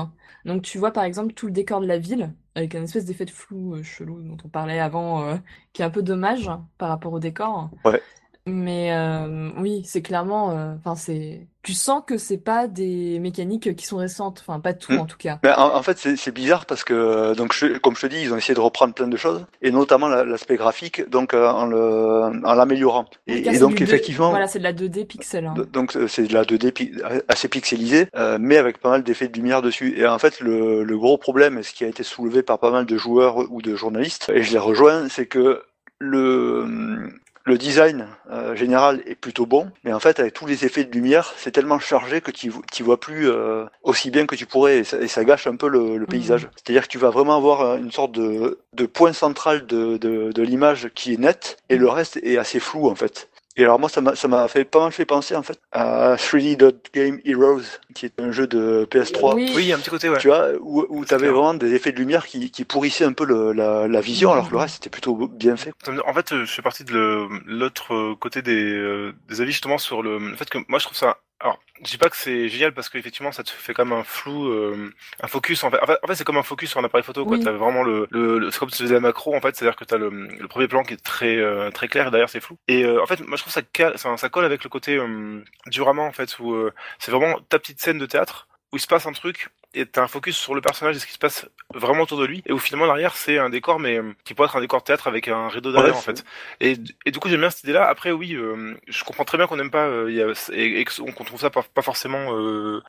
Donc tu vois par exemple tout le décor de la ville avec un espèce d'effet de flou euh, chelou dont on parlait avant, euh, qui est un peu dommage par rapport au décor. Ouais. Mais euh, oui, c'est clairement, euh, enfin c'est, tu sens que c'est pas des mécaniques qui sont récentes, enfin pas tout Mm. en tout cas. Mais en, en fait, c'est c'est bizarre parce que, euh, donc, je- comme je te dis, ils ont essayé de reprendre plein de choses, et notamment la- l'aspect graphique, donc euh, en le, en l'améliorant. En tout Et, cas, et c'est donc, du effectivement, voilà, c'est de la 2D pixel. hein. d- donc euh, c'est de la 2D pi- assez pixelisée, euh, mais avec pas mal d'effets de lumière dessus. Et en fait, le, le gros problème, et ce qui a été soulevé par pas mal de joueurs ou de journalistes, et je les rejoins, c'est que le le design euh, général est plutôt bon, mais en fait avec tous les effets de lumière, c'est tellement chargé que tu tu vois plus euh, aussi bien que tu pourrais et ça, et ça gâche un peu le, le paysage. C'est-à-dire que tu vas vraiment avoir euh, une sorte de, de point central de, de, de l'image qui est net et le reste est assez flou en fait. Et alors moi ça m'a ça m'a fait pas mal fait penser en fait à 3D Dot Game Heroes qui est un jeu de PS3 Oui, Oui, un petit côté, ouais. tu vois, où, où tu avais clair. vraiment des effets de lumière qui, qui pourrissaient un peu le, la, la vision, alors que le reste était plutôt bien fait. En fait, euh, je fais partie de le- l'autre euh, côté des, euh, des avis justement sur le, le fait que moi je trouve ça. Alors, je dis pas que c'est génial parce qu'effectivement ça te fait comme un flou, euh, un focus en fait. En fait, en fait, c'est comme un focus sur un appareil photo. quoi. Oui. T'as vraiment le, le, le- c'est comme si tu faisais la macro en fait, c'est-à-dire que t'as le, le premier plan qui est très euh, très clair et derrière c'est flou. Et euh, en fait, moi je trouve ça cal- ça, ça colle avec le côté euh, du roman en fait où euh, c'est vraiment ta petite scène de théâtre où il se passe un truc et t'as un focus sur le personnage et ce qui se passe vraiment autour de lui. Et où finalement l'arrière c'est un décor mais euh, qui pourrait être un décor de théâtre avec un rideau derrière Ouais, en fait. et, et du coup j'aime bien cette idée là après oui euh, je comprends très bien qu'on n'aime pas euh, y a, et, et qu'on trouve ça pas, pas forcément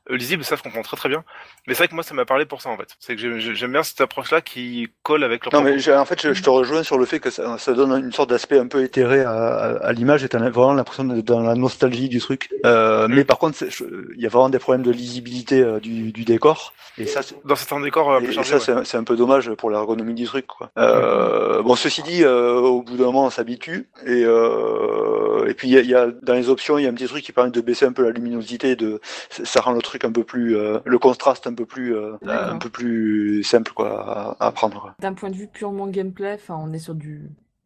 lisible. Ça je comprends très très bien. Mais c'est vrai que moi ça m'a parlé pour ça en fait. C'est que j'aime- bien cette approche là qui colle avec leur Non, propos. mais en fait, je, je te rejoins sur le fait que ça, ça donne une sorte d'aspect un peu éthéré à, à, à l'image et t'as vraiment l'impression d'être dans la nostalgie du truc. Euh, Mais par contre, il y a vraiment des problèmes de lisibilité du, du décor. Et ça, c'est- dans certains décors euh, un Et, peu et chargés ça, ouais. c'est un- peu dommage pour l'ergonomie du truc. Quoi. Euh, bon, ceci dit, euh, au bout d'un moment, on s'habitue. Et, euh, et puis, il y a, il y a- dans les options, il y a un petit truc qui permet de baisser un peu la luminosité. De, ça rend le truc un peu plus, euh, le contraste un peu plus, euh, un peu plus simple quoi, à, à prendre. quoi. D'un point de vue purement gameplay, enfin, on est sur du,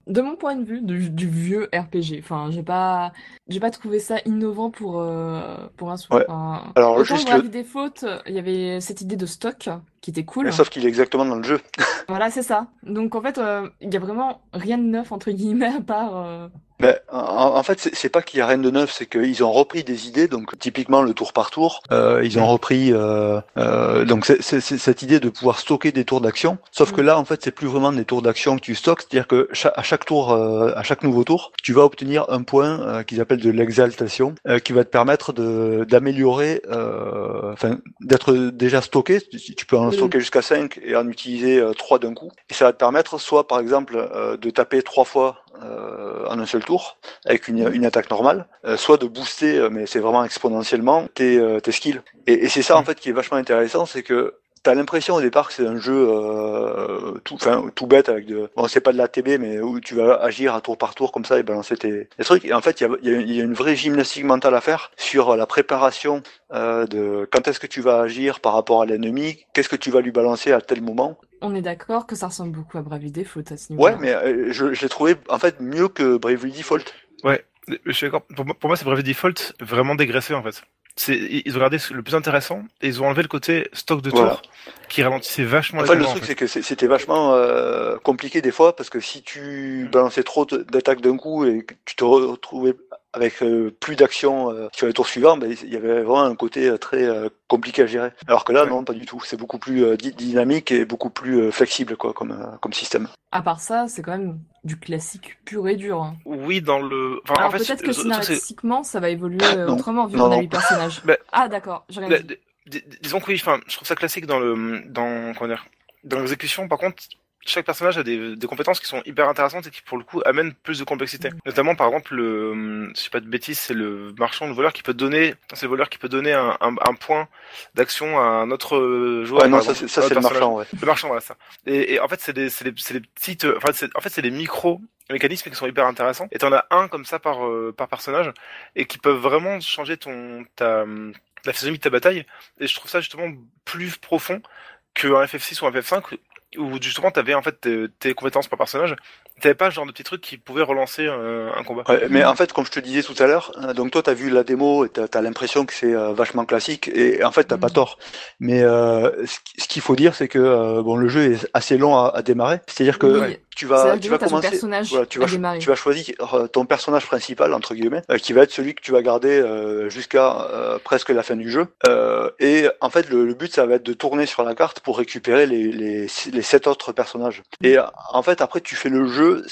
de mon point de vue, du, du vieux RPG. Enfin, j'ai pas, j'ai pas trouvé ça innovant pour euh, pour un sou. Ouais. Enfin, Alors, autant juste le- Gravity Default, il y avait cette idée de stock qui était cool. Mais Sauf qu'il est exactement dans le jeu. Voilà, c'est ça. Donc en fait, euh, il y a vraiment rien de neuf entre guillemets à part. euh, Ben, en, en fait, c'est- pas qu'il y a rien de neuf, c'est qu'ils ont repris des idées, donc typiquement le tour par tour. Euh, ils ont repris euh, euh, donc c'est c'est- c'est cette idée de pouvoir stocker des tours d'action. Sauf que là, en fait, c'est plus vraiment des tours d'action que tu stockes, c'est-à-dire que cha- à chaque tour, euh, à chaque nouveau tour, tu vas obtenir un point euh, qu'ils appellent de l'exaltation, euh, qui va te permettre de d'améliorer, euh, enfin d'être déjà stocké. Tu tu peux en stocker jusqu'à 5 et en utiliser euh, 3 d'un coup. Et ça va te permettre soit par exemple euh, de taper trois fois euh, en un seul tour avec une, une attaque normale, euh, soit de booster, euh, mais c'est vraiment exponentiellement, tes, euh, tes skills. Et, et c'est ça en fait qui est vachement intéressant, c'est que T'as l'impression au départ que c'est un jeu euh, tout, bête avec de, bon c'est pas de la TB mais où tu vas agir à tour par tour comme ça et balancer tes, tes trucs. Et en fait il y a, il y a- il y a une vraie gymnastique mentale à faire sur la préparation euh, de quand est-ce que tu vas agir par rapport à l'ennemi, qu'est-ce que tu vas lui balancer à tel moment. On est d'accord que ça ressemble beaucoup à Bravely Default à ce niveau-là. Ouais, mais euh, je, je l'ai trouvé en fait mieux que Bravely Default. Ouais, je suis d'accord. Pour moi, pour moi c'est Bravely Default vraiment dégraissé en fait. C'est, ils ont gardé le plus intéressant et ils ont enlevé le côté stock de tours Voilà. qui ralentissait vachement Enfin, les le combats, en truc, fait. c'est que c'était vachement euh, compliqué des fois parce que si tu balançais trop d'attaques d'un coup et que tu te retrouvais avec euh, plus d'action euh, sur les tours suivants, ben, il y avait vraiment un côté euh, très euh, compliqué à gérer. Alors que là, Ouais. non, pas du tout. C'est beaucoup plus euh, dy- dynamique et beaucoup plus euh, flexible quoi, comme, euh, comme système. À part ça, c'est quand même du classique pur et dur. hein. Oui, dans le. Enfin, Alors en fait, peut-être que scénaristiquement, ça va évoluer euh, Non. autrement vu qu'on a non. huit personnages. Bah, Ah d'accord, j'ai rien Bah, dit. disons que oui, enfin, je trouve ça classique dans le, dans, comment dire, dans l'exécution. Par contre, chaque personnage a des, des compétences qui sont hyper intéressantes et qui, pour le coup, amènent plus de complexité. Notamment, par exemple, le, si je sais pas de bêtises, c'est le marchand, le voleur qui peut donner, c'est le voleur qui peut donner un, un, un point d'action à un autre euh, joueur. Ouais, non, ça, exemple, ça, c'est le marchand, ouais. Le marchand, voilà ça. Et, et en fait, c'est des, c'est des, c'est des petites, euh, enfin, c'est, en fait, c'est des micros mécanismes qui sont hyper intéressants. Et t'en as un comme ça par, euh, par personnage et qui peuvent vraiment changer ton, ta, la physionomie de ta bataille. Et je trouve ça justement plus profond qu'un FF6 ou un FF5 où justement t'avais en fait tes, tes compétences par personnage. T'avais pas ce genre de petits trucs qui pouvaient relancer euh, un combat. Ouais, mais en fait, comme je te disais tout à l'heure, euh, donc toi, t'as vu la démo et t'as as, l'impression que c'est euh, vachement classique, et en fait, t'as pas Mhm. tort. Mais euh, ce qui- ce qu'il faut dire, c'est que euh, bon, le jeu est assez long à, à démarrer. C'est-à-dire que Oui. Tu vas, tu vas commencer. Voilà, tu vas, démarrer. tu vas choisir euh, ton personnage principal entre guillemets, euh, qui va être celui que tu vas garder euh, jusqu'à euh, presque la fin du jeu. Euh, et en fait, le, le but, ça va être de tourner sur la carte pour récupérer les les, les sept autres personnages. Et en fait, après, tu fais le jeu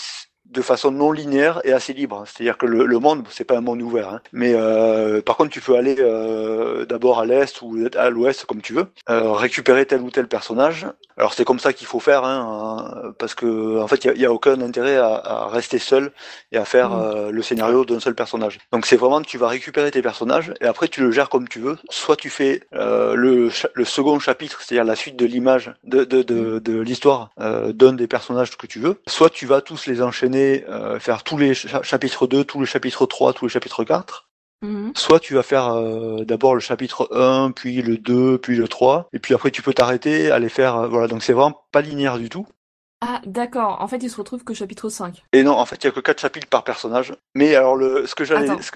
de façon non linéaire et assez libre. C'est-à-dire que le, le monde, c'est pas un monde ouvert, hein. mais euh, par contre, tu peux aller euh, d'abord à l'est ou à l'ouest comme tu veux, euh, récupérer tel ou tel personnage. Alors c'est comme ça qu'il faut faire, hein, parce que en fait, il y a, aucun intérêt à, à, rester seul et à faire Mm. le scénario d'un seul personnage. Donc c'est vraiment tu vas récupérer tes personnages et après tu le gères comme tu veux. Soit tu fais le, second chapitre, c'est-à-dire la suite de l'image de, de, de, de l'histoire d'un des personnages que tu veux. Soit tu vas tous les enchaîner, euh, faire tous les cha- chapitres 2, tous les chapitres 3, tous les chapitres 4. Mhm. Soit tu vas faire euh, d'abord le chapitre 1, puis le 2, puis le 3, et puis après tu peux t'arrêter, aller faire... euh, voilà, donc c'est vraiment pas linéaire du tout. Ah, d'accord. En fait, il se retrouve que chapitre 5. Et non, en fait, il y a que 4 chapitres par personnage. Mais alors, le, ce que j'allais... Ce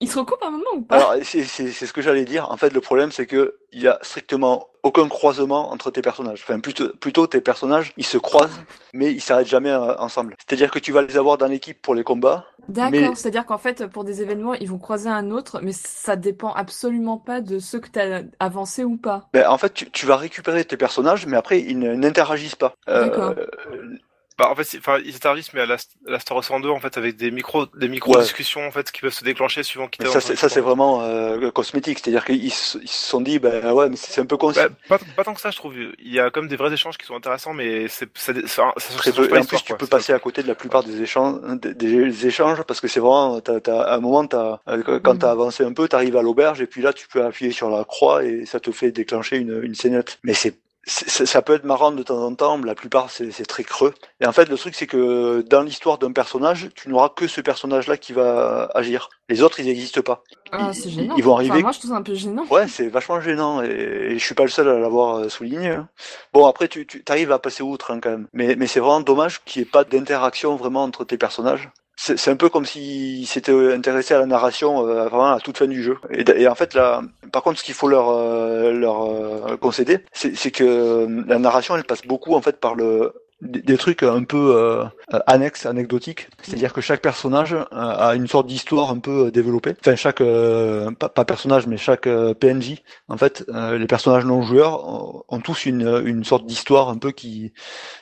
que- Il se recoupe à un moment ou pas? Alors, c'est c'est- c'est ce que j'allais dire. En fait, le problème, c'est que il y a strictement aucun croisement entre tes personnages. Enfin, plutôt, plutôt tes personnages, ils se croisent, mais ils s'arrêtent jamais euh, ensemble. C'est-à-dire que tu vas les avoir dans l'équipe pour les combats. D'accord, mais- c'est-à-dire qu'en fait, pour des événements, ils vont croiser un autre, mais ça dépend absolument pas de ceux que tu as avancé ou pas. Ben, en fait, tu, tu vas récupérer tes personnages, mais après, ils n'interagissent pas. Euh, D'accord. Bah, en fait, enfin, ils interagissent, mais à la, la Star Ocean 2, en fait, avec des micros, des micro Ouais. discussions, en fait, qui peuvent se déclencher suivant qui ça, c'est, vraiment euh, cosmétique. C'est-à-dire qu'ils se, ils se sont dit, ben ouais, mais c'est un peu con. Bah, pas, pas tant que ça, je trouve. Il y a comme des vrais échanges qui sont intéressants, mais c'est, ça, ça, ça, peu. pas en plus, tu quoi. peux passer à côté de la plupart des échanges, des, des échanges parce que c'est vraiment, t'as, t'as- à un moment, t'as, euh, quand Mhm. t'as avancé un peu, t'arrives à l'auberge et puis là, tu peux appuyer sur la croix et ça te fait déclencher une, une scénette. Mais c'est- ça peut être marrant de temps en temps, mais la plupart c'est, très creux. Et en fait, le truc c'est que dans l'histoire d'un personnage, tu n'auras que ce personnage-là qui va agir. Les autres, ils n'existent pas. Ah, c'est gênant. ils vont Enfin, arriver- moi, je trouve ça un peu gênant. Ouais, c'est vachement gênant et, et je suis pas le seul à l'avoir euh, souligné. hein. Bon, après, tu, tu arrives à passer outre hein, quand même. Mais, mais c'est vraiment dommage qu'il n'y ait pas d'interaction vraiment entre tes personnages. C'est un peu comme s'ils s'étaient intéressés à la narration euh, vraiment à toute fin du jeu. Et, en fait, là, par contre, ce qu'il faut leur, euh, leur euh, concéder, c'est c'est que euh, la narration, elle passe beaucoup en fait par le des, trucs un peu euh, annexes, anecdotiques. C'est-à-dire que chaque personnage euh, a une sorte d'histoire un peu euh, développée. Enfin, chaque euh, pas, pas personnage, mais chaque euh, PNJ. En fait, euh, les personnages non joueurs ont, tous une, une sorte d'histoire un peu qui,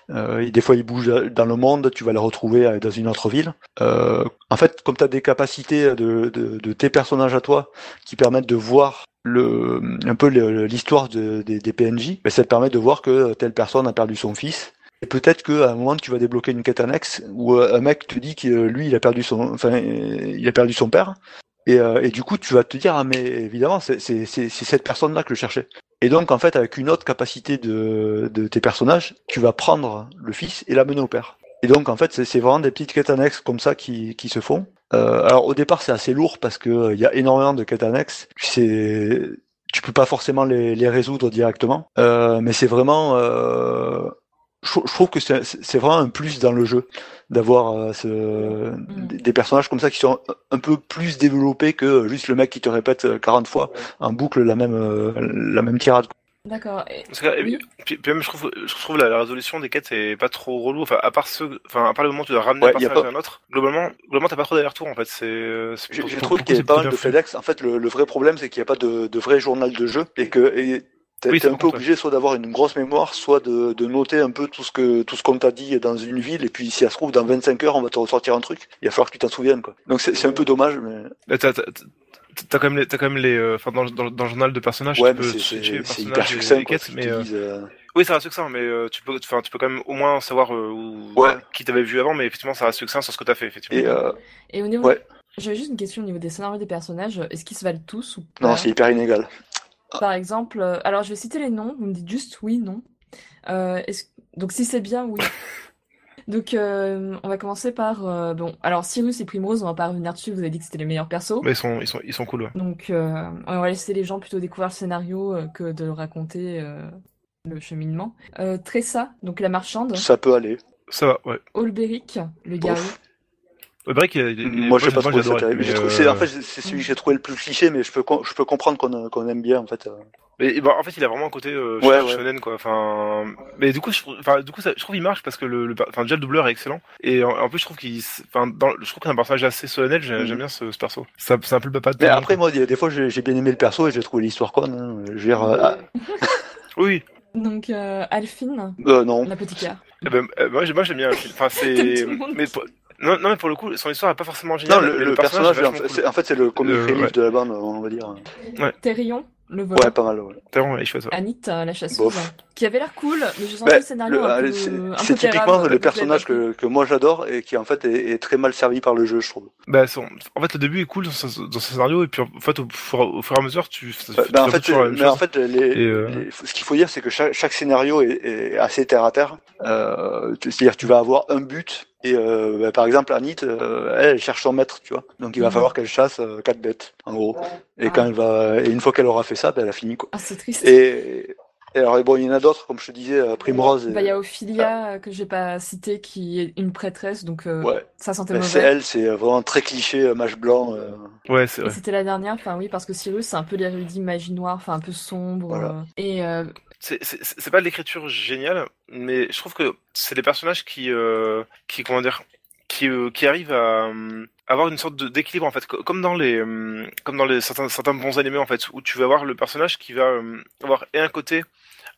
des fois ils bougent dans le monde. Tu vas les retrouver dans une autre ville. En fait, comme tu as des capacités de, de, de tes personnages à toi qui permettent de voir le, un peu l'histoire de- des, des PNJ, ben, ça te permet de voir que telle personne a perdu son fils. Et peut-être qu'à un moment tu vas débloquer une quête annexe où euh, un mec te dit que euh, lui il a perdu son, enfin euh, il a perdu son père. Et, du coup tu vas te dire ah mais évidemment c'est cette personne là que je cherchais. Et donc en fait avec une autre capacité de de tes personnages tu vas prendre le fils et l'amener au père. Et donc en fait c'est vraiment des petites quêtes annexes comme ça qui qui se font. Alors au départ c'est assez lourd parce que il y a énormément de quêtes annexes. C'est tu peux pas forcément les, les résoudre directement, mais c'est vraiment je, je trouve que c'est vraiment un plus dans le jeu d'avoir euh, ce, des personnages comme ça qui sont un peu plus développés que juste le mec qui te répète euh, 40 fois en boucle la même euh, la même tirade. D'accord. Et- Oui. puis, puis même, je trouve, je trouve la, la résolution des quêtes est pas trop relou. Enfin, à part ceux, enfin, à part le moment où tu dois ramener Ouais, un y a personnage pas- à un autre, globalement, globalement, t'as pas trop d'aller-retour, en fait. C'est, euh, c'est Je, trouve qu'il y a pas mal de. FedEx. En fait, le, le vrai problème, c'est qu'il n'y a pas de, de vrai journal de jeu et que et t'es Oui, un peu obligé soit d'avoir une grosse mémoire, soit de, de noter un peu tout ce que tout ce qu'on t'a dit dans une ville. Et puis, si ça se trouve, dans 25 heures, on va te ressortir un truc. Il va falloir que tu t'en souviennes, quoi. Donc, c'est c'est un peu dommage, mais t'as, t'as, t'as quand même les, t'as quand même les, euh, enfin, dans, le- dans, dans le journal de personnages, ouais, tu mais peux c'est switcher les c'est- c'est personnages hyper succinct, mais, euh, euh. oui, ça reste succinct, mais euh, tu peux, enfin, tu peux quand même au moins savoir euh, où, Ouais. qui t'avait vu avant, mais effectivement, ça reste succinct sur ce que t'as fait, effectivement. Et euh, Et au niveau, Ouais. j'avais juste une question au niveau des scénarios des personnages. Est-ce qu'ils se valent tous ou non, pas? c'est hyper inégal. Par exemple, euh, alors je vais citer les noms. Vous me dites juste oui, non. Euh, est-ce- Donc si c'est bien, oui. Donc euh, on va commencer par euh, bon. Alors Cyrus et Primrose, on va pas revenir dessus. Vous avez dit que c'était les meilleurs persos. Mais ils sont, ils sont, ils sont cool. ouais. Donc euh, on va laisser les gens plutôt découvrir le scénario euh, que de raconter euh, le cheminement. Euh, Tressa, donc la marchande. Ça peut aller. Ça va, ouais. Olberic, le guerrier. Break, il, il, Moi, je sais pas trop euh, c'est- En fait, c'est celui que j'ai trouvé le plus cliché, mais je peux, com- je peux comprendre qu'on qu'on aime bien, en fait. euh. Mais bah, en fait, il a vraiment un côté euh, Ouais, ouais. shonen quoi. Enfin, mais du coup, je, trouve- enfin, du coup, ça, je trouve qu'il marche parce que le, le enfin, déjà le doubleur est excellent et en, en plus, je trouve qu'il, s- enfin, dans, je trouve qu'il a un personnage assez solennel. J'ai-. J'aime bien ce, ce perso. Ça- C'est un peu le papa de. Mais après, moi, des, des fois, j'ai j'ai bien aimé le perso et j'ai trouvé l'histoire conne. hein. Je veux dire, euh, ah, quoi. Oui. Donc, euh, Alphine, euh, non. l'apothicaire. Eh ben, euh, moi, j'ai- moi, j'aime bien. le film. Enfin, c'est. Mais non, non, mais pour le coup, son histoire est pas forcément Non, géniale. le, mais le personnage, en fait, cool. c'est- en fait, c'est le comic Le- relief ouais. de la bande, on va dire. Thérion, le volant. Ouais, pas mal. Ouais. Est chouette. ouais. Anit, euh, la chasseuse, Bof. qui avait l'air cool, mais je sentais Bah, le scénario le- un peu, c'est typiquement le personnage que, que moi j'adore et qui en fait est, est très mal servi par le jeu, je trouve. Bah, son... en fait, le début est cool dans ce, dans ce scénario et puis en fait, au, fur, au fur et à mesure, tu, Bah, bah, en fait, mais en fait, les- euh, les- ce qu'il faut dire, c'est que chaque, chaque scénario est, est assez terre à terre. Euh, C'est-à-dire, tu vas avoir un but et euh, bah, par exemple, Anit, euh, elle, elle cherche son maître, tu vois. Donc, il va Mhm. falloir qu'elle chasse euh, quatre bêtes, en gros. Et Ah. quand elle va, et une fois qu'elle aura fait ça, bah, elle a fini, quoi. Ah, c'est triste. Et, et alors, bon, il y en a d'autres, comme je te disais, Primrose. et- Bah, il y a Ophelia, euh, que j'ai pas cité, qui est une prêtresse, donc euh, Ouais. ça sentait Bah, c'est mauvais. elle, c'est vraiment très cliché, euh, mage blanc. euh. Ouais, c'est Et vrai. c'était la dernière, enfin oui, parce que Cyrus, c'est un peu l'érudit magie noire, enfin un peu sombre. Voilà. euh, et euh, C'est- pas l'écriture géniale, mais je trouve que c'est des personnages qui, euh, qui comment dire, qui, euh, qui arrivent à euh, avoir une sorte d'équilibre en fait, co- comme dans les, comme dans certains, certains bons animés en fait, où tu vas avoir le personnage qui va avoir et un côté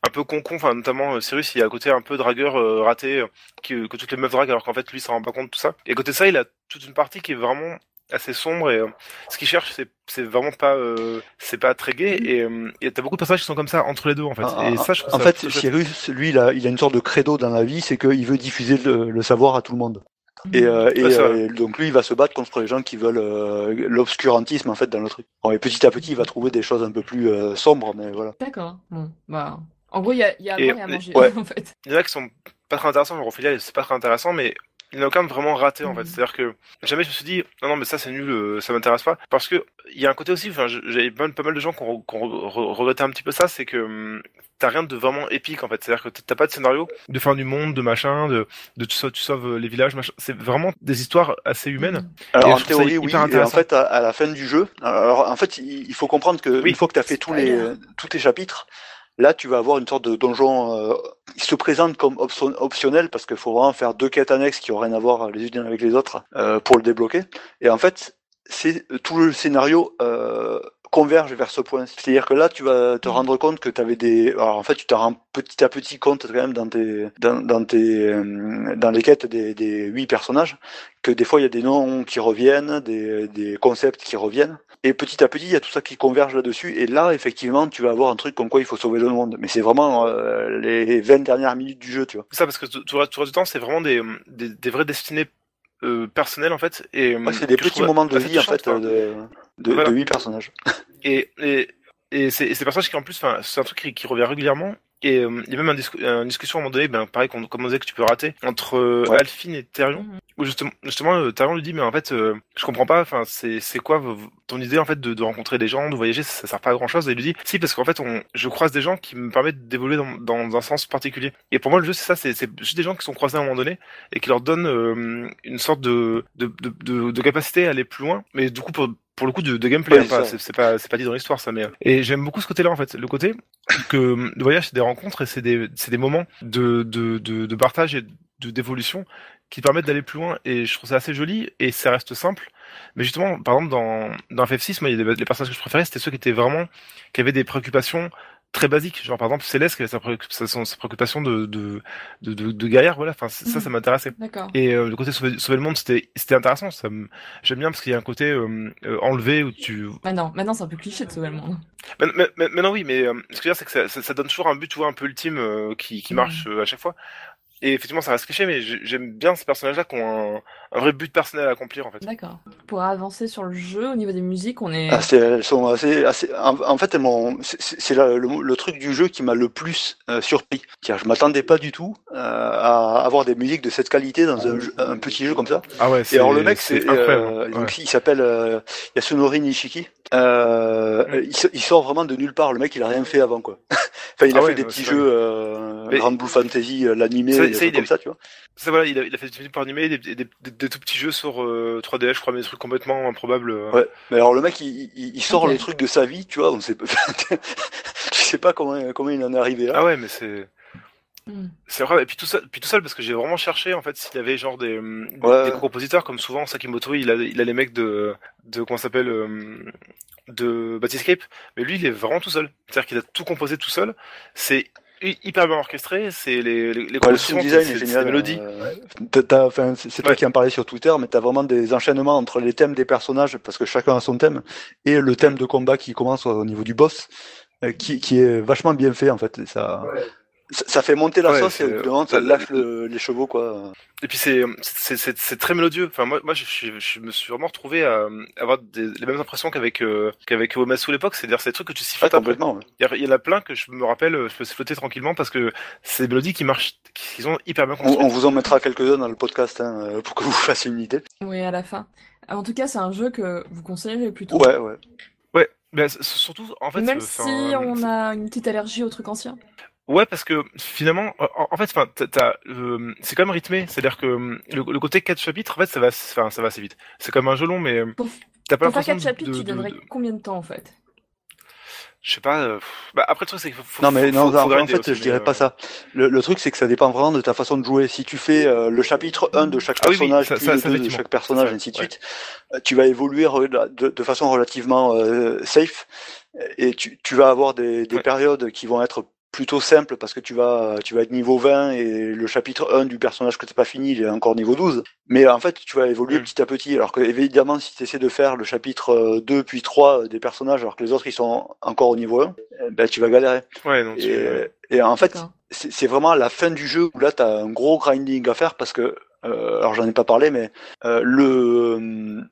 un peu concon, enfin notamment Cyrus, il a un côté un peu dragueur raté, que toutes les meufs draguent alors qu'en fait lui s'en rend pas compte tout ça. Et à côté de ça, il a toute une partie qui est vraiment assez sombre et euh, ce qu'il cherche c'est c'est vraiment pas euh, c'est pas très gay et euh, t'as beaucoup de personnages qui sont comme ça entre les deux en fait Ah, et ah, ça je trouve en ça fait. Cyrus, lui, il a, il a une sorte de credo dans la vie, c'est qu'il veut diffuser le, le savoir à tout le monde. Et, euh, et, Ouais, euh, donc lui, il va se battre contre les gens qui veulent euh, l'obscurantisme en fait dans le truc. Bon, et petit à petit, il va trouver des choses un peu plus euh, sombres, mais voilà. d'accord. Bon, bah. En gros, il y a, il y a à Et- boire et à manger, ouais. en fait. il y en a qui sont pas très intéressants, genre Ophélia, c'est pas très intéressant, mais il n'y en a aucun vraiment raté en fait. Mhm. C'est-à-dire que jamais je me suis dit non non mais ça c'est nul, euh, ça m'intéresse pas. Parce que il y a un côté aussi, j'avais pas, mal de gens qui ont, regretté un petit peu ça, c'est que hum, t'as rien de vraiment épique en fait. C'est-à-dire que t'as pas de scénario de fin du monde, de machin, de, de tu sauves, tu sauves euh, les villages, machin. C'est vraiment des histoires assez humaines. Alors Et en théorie, oui. Et en fait, à, à la fin du jeu, alors en fait, il il faut comprendre que Oui. une fois que tu as fait tous les Spoiler. tous les chapitres, là, tu vas avoir une sorte de donjon euh, qui se présente comme option- optionnel parce qu'il faut vraiment faire deux quêtes annexes qui ont rien à voir les unes avec les autres euh, pour le débloquer. Et en fait, c'est tout le scénario. Euh, converge vers ce point. C'est-à-dire que là, tu vas te rendre compte que tu avais des. Alors en fait, tu te rends petit à petit compte quand même dans tes dans, dans euh, dans les quêtes des des huit personnages que des fois il y a des noms qui reviennent, des des concepts qui reviennent. Et petit à petit, il y a tout ça qui converge là-dessus. Et là, effectivement, tu vas avoir un truc comme quoi il faut sauver le monde. Mais c'est vraiment euh, les 20 dernières minutes du jeu, tu vois. C'est ça parce que tout, le du temps c'est vraiment des, des, des vraies destinées euh, personnelles en fait. Et Ouais, c'est des petits moments de vie en fait de de, Voilà. de huit personnages. Et, et, et c'est c'est des personnages qui en plus, c'est un truc qui, qui revient régulièrement. Et euh, il y a même un discu- une discussion à un moment donné, ben, pareil, qu'on comme on disait que tu peux rater, entre euh, Ouais. Alphine et Therion, Mhm. où justement, justement euh, Therion lui dit, mais en fait, euh, je comprends pas, enfin, c'est c'est quoi ton idée en fait de, de rencontrer des gens, de voyager, ça, ça sert pas à grand chose. Et il lui dit, si, parce qu'en fait, on, je croise des gens qui me permettent d'évoluer dans, dans un sens particulier. Et pour moi, le jeu, c'est ça, c'est c'est juste des gens qui sont croisés à un moment donné et qui leur donnent euh, une sorte de, de, de, de, de capacité à aller plus loin, mais du coup, pour, pour le coup de, de gameplay, Ouais, hein, c'est pas c'est pas dit dans l'histoire ça mais euh, et j'aime beaucoup ce côté-là en fait. Le côté que le voyage c'est des rencontres et c'est des c'est des moments de de de, de partage et d'évolution qui permettent d'aller plus loin et je trouve ça assez joli et ça reste simple. Mais justement par exemple dans dans FF6 moi il y a des, les personnages que je préférais c'était ceux qui étaient vraiment qui avaient des préoccupations très basiques genre par exemple Céleste qui avait sa, sa, son- sa préoccupation de de de, de, de guerrière voilà enfin c- ça Mhm. ça m'intéressait D'accord. et euh, le côté sauver, sauver le monde, c'était c'était intéressant. Ça me- j'aime bien parce qu'il y a un côté euh, euh, enlevé où tu. Maintenant, maintenant c'est un peu cliché de sauver le monde. Mais, mais, mais- mais non, oui, mais euh, ce que je veux dire, c'est que ça, ça, ça donne toujours un but, tu vois, un peu ultime euh, qui qui marche euh, à chaque fois. Et effectivement, ça reste cliché, mais j'ai- j'aime bien ces personnages-là qui ont un, un vrai but personnel à accomplir en fait. D'accord. Pour avancer sur le jeu, au niveau des musiques, on est. Ah, c'est- elles sont assez, assez, en, en fait, elles m'ont, c'est- c'est c'est le, le truc du jeu qui m'a le plus euh, surpris. Car je m'attendais pas du tout euh, à avoir des musiques de cette qualité dans un, jeu- un petit jeu comme ça. Ah ouais, Et alors le mec, c'est c'est, euh, ouais. il s'appelle euh, Yasunori Nishiki. Euh, Mm. il, sort vraiment de nulle part. Le mec, il a rien fait avant quoi. enfin, il a Ah ouais, fait des petits c'est jeux, euh, Mais- Grand Blue Fantasy, euh, l'animé, Ça, des ça, trucs il comme ça, tu vois. Ça voilà, il a, il a fait des films pour animer, des, des, des, des tout petits jeux sur euh, 3DS, je crois, mais des trucs complètement improbables. euh. Ouais. Mais alors le mec, il, il, il sort le truc de sa vie, tu vois. On sait pas. tu sais pas comment comment il en est arrivé là. Ah ouais, mais c'est Hmm. c'est vrai. Et puis tout ça, puis tout seul parce que j'ai vraiment cherché en fait s'il y avait genre des, des, Ouais. des compositeurs comme souvent Sakimoto, il a il a les mecs de de comment ça s'appelle euh, de Batiscape, mais lui il est vraiment tout seul. C'est-à-dire qu'il a tout composé tout seul. C'est hyper bien orchestré. C'est les les, les Ouais, le sound design c'est- est génial. euh, enfin, c'est toi Ouais. qui en parlais sur Twitter, mais t'as vraiment des enchaînements entre les thèmes des personnages, parce que chacun a son thème, et le thème de combat qui commence au niveau du boss, euh, qui, qui est vachement bien fait en fait. Et Ça, ça, ça fait monter la Ouais, sauce et c'est- au bout d'un moment, ça lâche le- les chevaux quoi. Et puis c'est très mélodieux. Enfin moi moi je, je, je me suis vraiment retrouvé à avoir des, les mêmes impressions qu'avec euh, qu'avec Uematsu à l'époque. C'est-à-dire c'est des trucs que tu Ouais, sifflotes après. complètement. ouais. Il y, en a plein que je me rappelle, je peux flotter tranquillement parce que c'est des mélodies qui marchent, qui sont hyper bien On, construites. on vous en mettra quelques-uns dans le podcast hein, euh, pour que vous fassiez une idée. Oui, à la fin. En tout cas, c'est un jeu que vous conseillerez plutôt. Ouais, ouais. Ouais, mais surtout en fait. Même euh, si on a une petite allergie aux trucs anciens. Ouais, parce que finalement, en, en fait, enfin, t'as- t'as, euh, c'est quand même rythmé. C'est-à-dire que euh, le, le côté 4 chapitres, en fait, ça va, enfin, ça va assez vite. C'est comme un jeu long, mais euh, Pour- t'as pas Pour faire l'impression 4 de- chapitres, de- tu donnerais de- combien de temps en fait? Je sais pas. euh, bah, après, le truc, c'est qu'il faut, faut- Non mais faut- non, faut- en, faut grinder fait aussi, je dirais mais, pas euh, ça. Le, le truc c'est que ça dépend vraiment de ta façon de jouer. Si tu fais euh, le chapitre 1 de chaque Ah oui, oui, personnage, ça- puis ça- le ça, 2 de chaque personnage, Ça, ainsi de ouais. suite, euh, tu vas évoluer de, de façon relativement euh, safe et tu, tu vas avoir des, des Ouais. périodes qui vont être plutôt simples parce que tu vas tu vas être niveau 20 et le chapitre 1 du personnage que t'as pas fini il est encore niveau 12 mais en fait tu vas évoluer Mm. petit à petit. Alors que évidemment si tu essaies de faire le chapitre euh, 2 puis 3 des personnages alors que les autres ils sont encore au niveau 1 eh ben tu vas galérer. Ouais, non, tu- et, et en fait, c'est vraiment la fin du jeu où là, tu as un gros grinding à faire parce que, euh, alors j'en ai pas parlé, mais euh, le,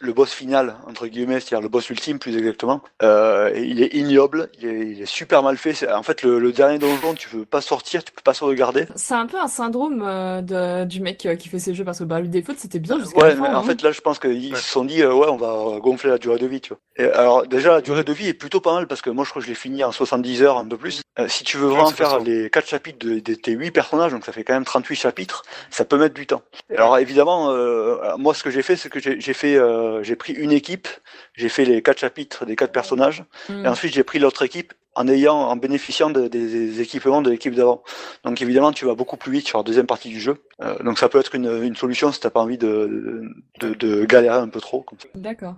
le boss final, entre guillemets, c'est-à-dire le boss ultime plus exactement, euh, il est ignoble, il est, il est super mal fait. C'est- En fait, le, le dernier donjon, tu peux pas sortir, tu peux pas sauvegarder. C'est un peu un syndrome euh, de, du mec euh, qui fait ces jeux parce que bah, le défaut c'était bien jusqu'à Ouais, la fin. mais en hein. fait, là, je pense qu'ils Ouais. se sont dit, euh, ouais, on va gonfler la durée de vie, tu vois. Et alors, déjà, la durée de vie est plutôt pas mal parce que moi, je crois que je l'ai fini en 70 heures, un peu plus. Euh, si tu veux vraiment faire les 4 chapitres de, de tes 8 personnages, donc ça fait quand même 38 chapitres, ça peut mettre du temps. Alors, évidemment, euh, moi, ce que j'ai fait, c'est que j'ai j'ai fait, euh, j'ai pris une équipe, j'ai fait les 4 chapitres des 4 personnages, Mm. et ensuite, j'ai pris l'autre équipe en ayant, en bénéficiant de- des, des équipements de l'équipe d'avant. Donc évidemment, tu vas beaucoup plus vite sur la deuxième partie du jeu. Euh, donc ça peut être une, une solution si t'as pas envie de, de, de galérer un peu trop. D'accord.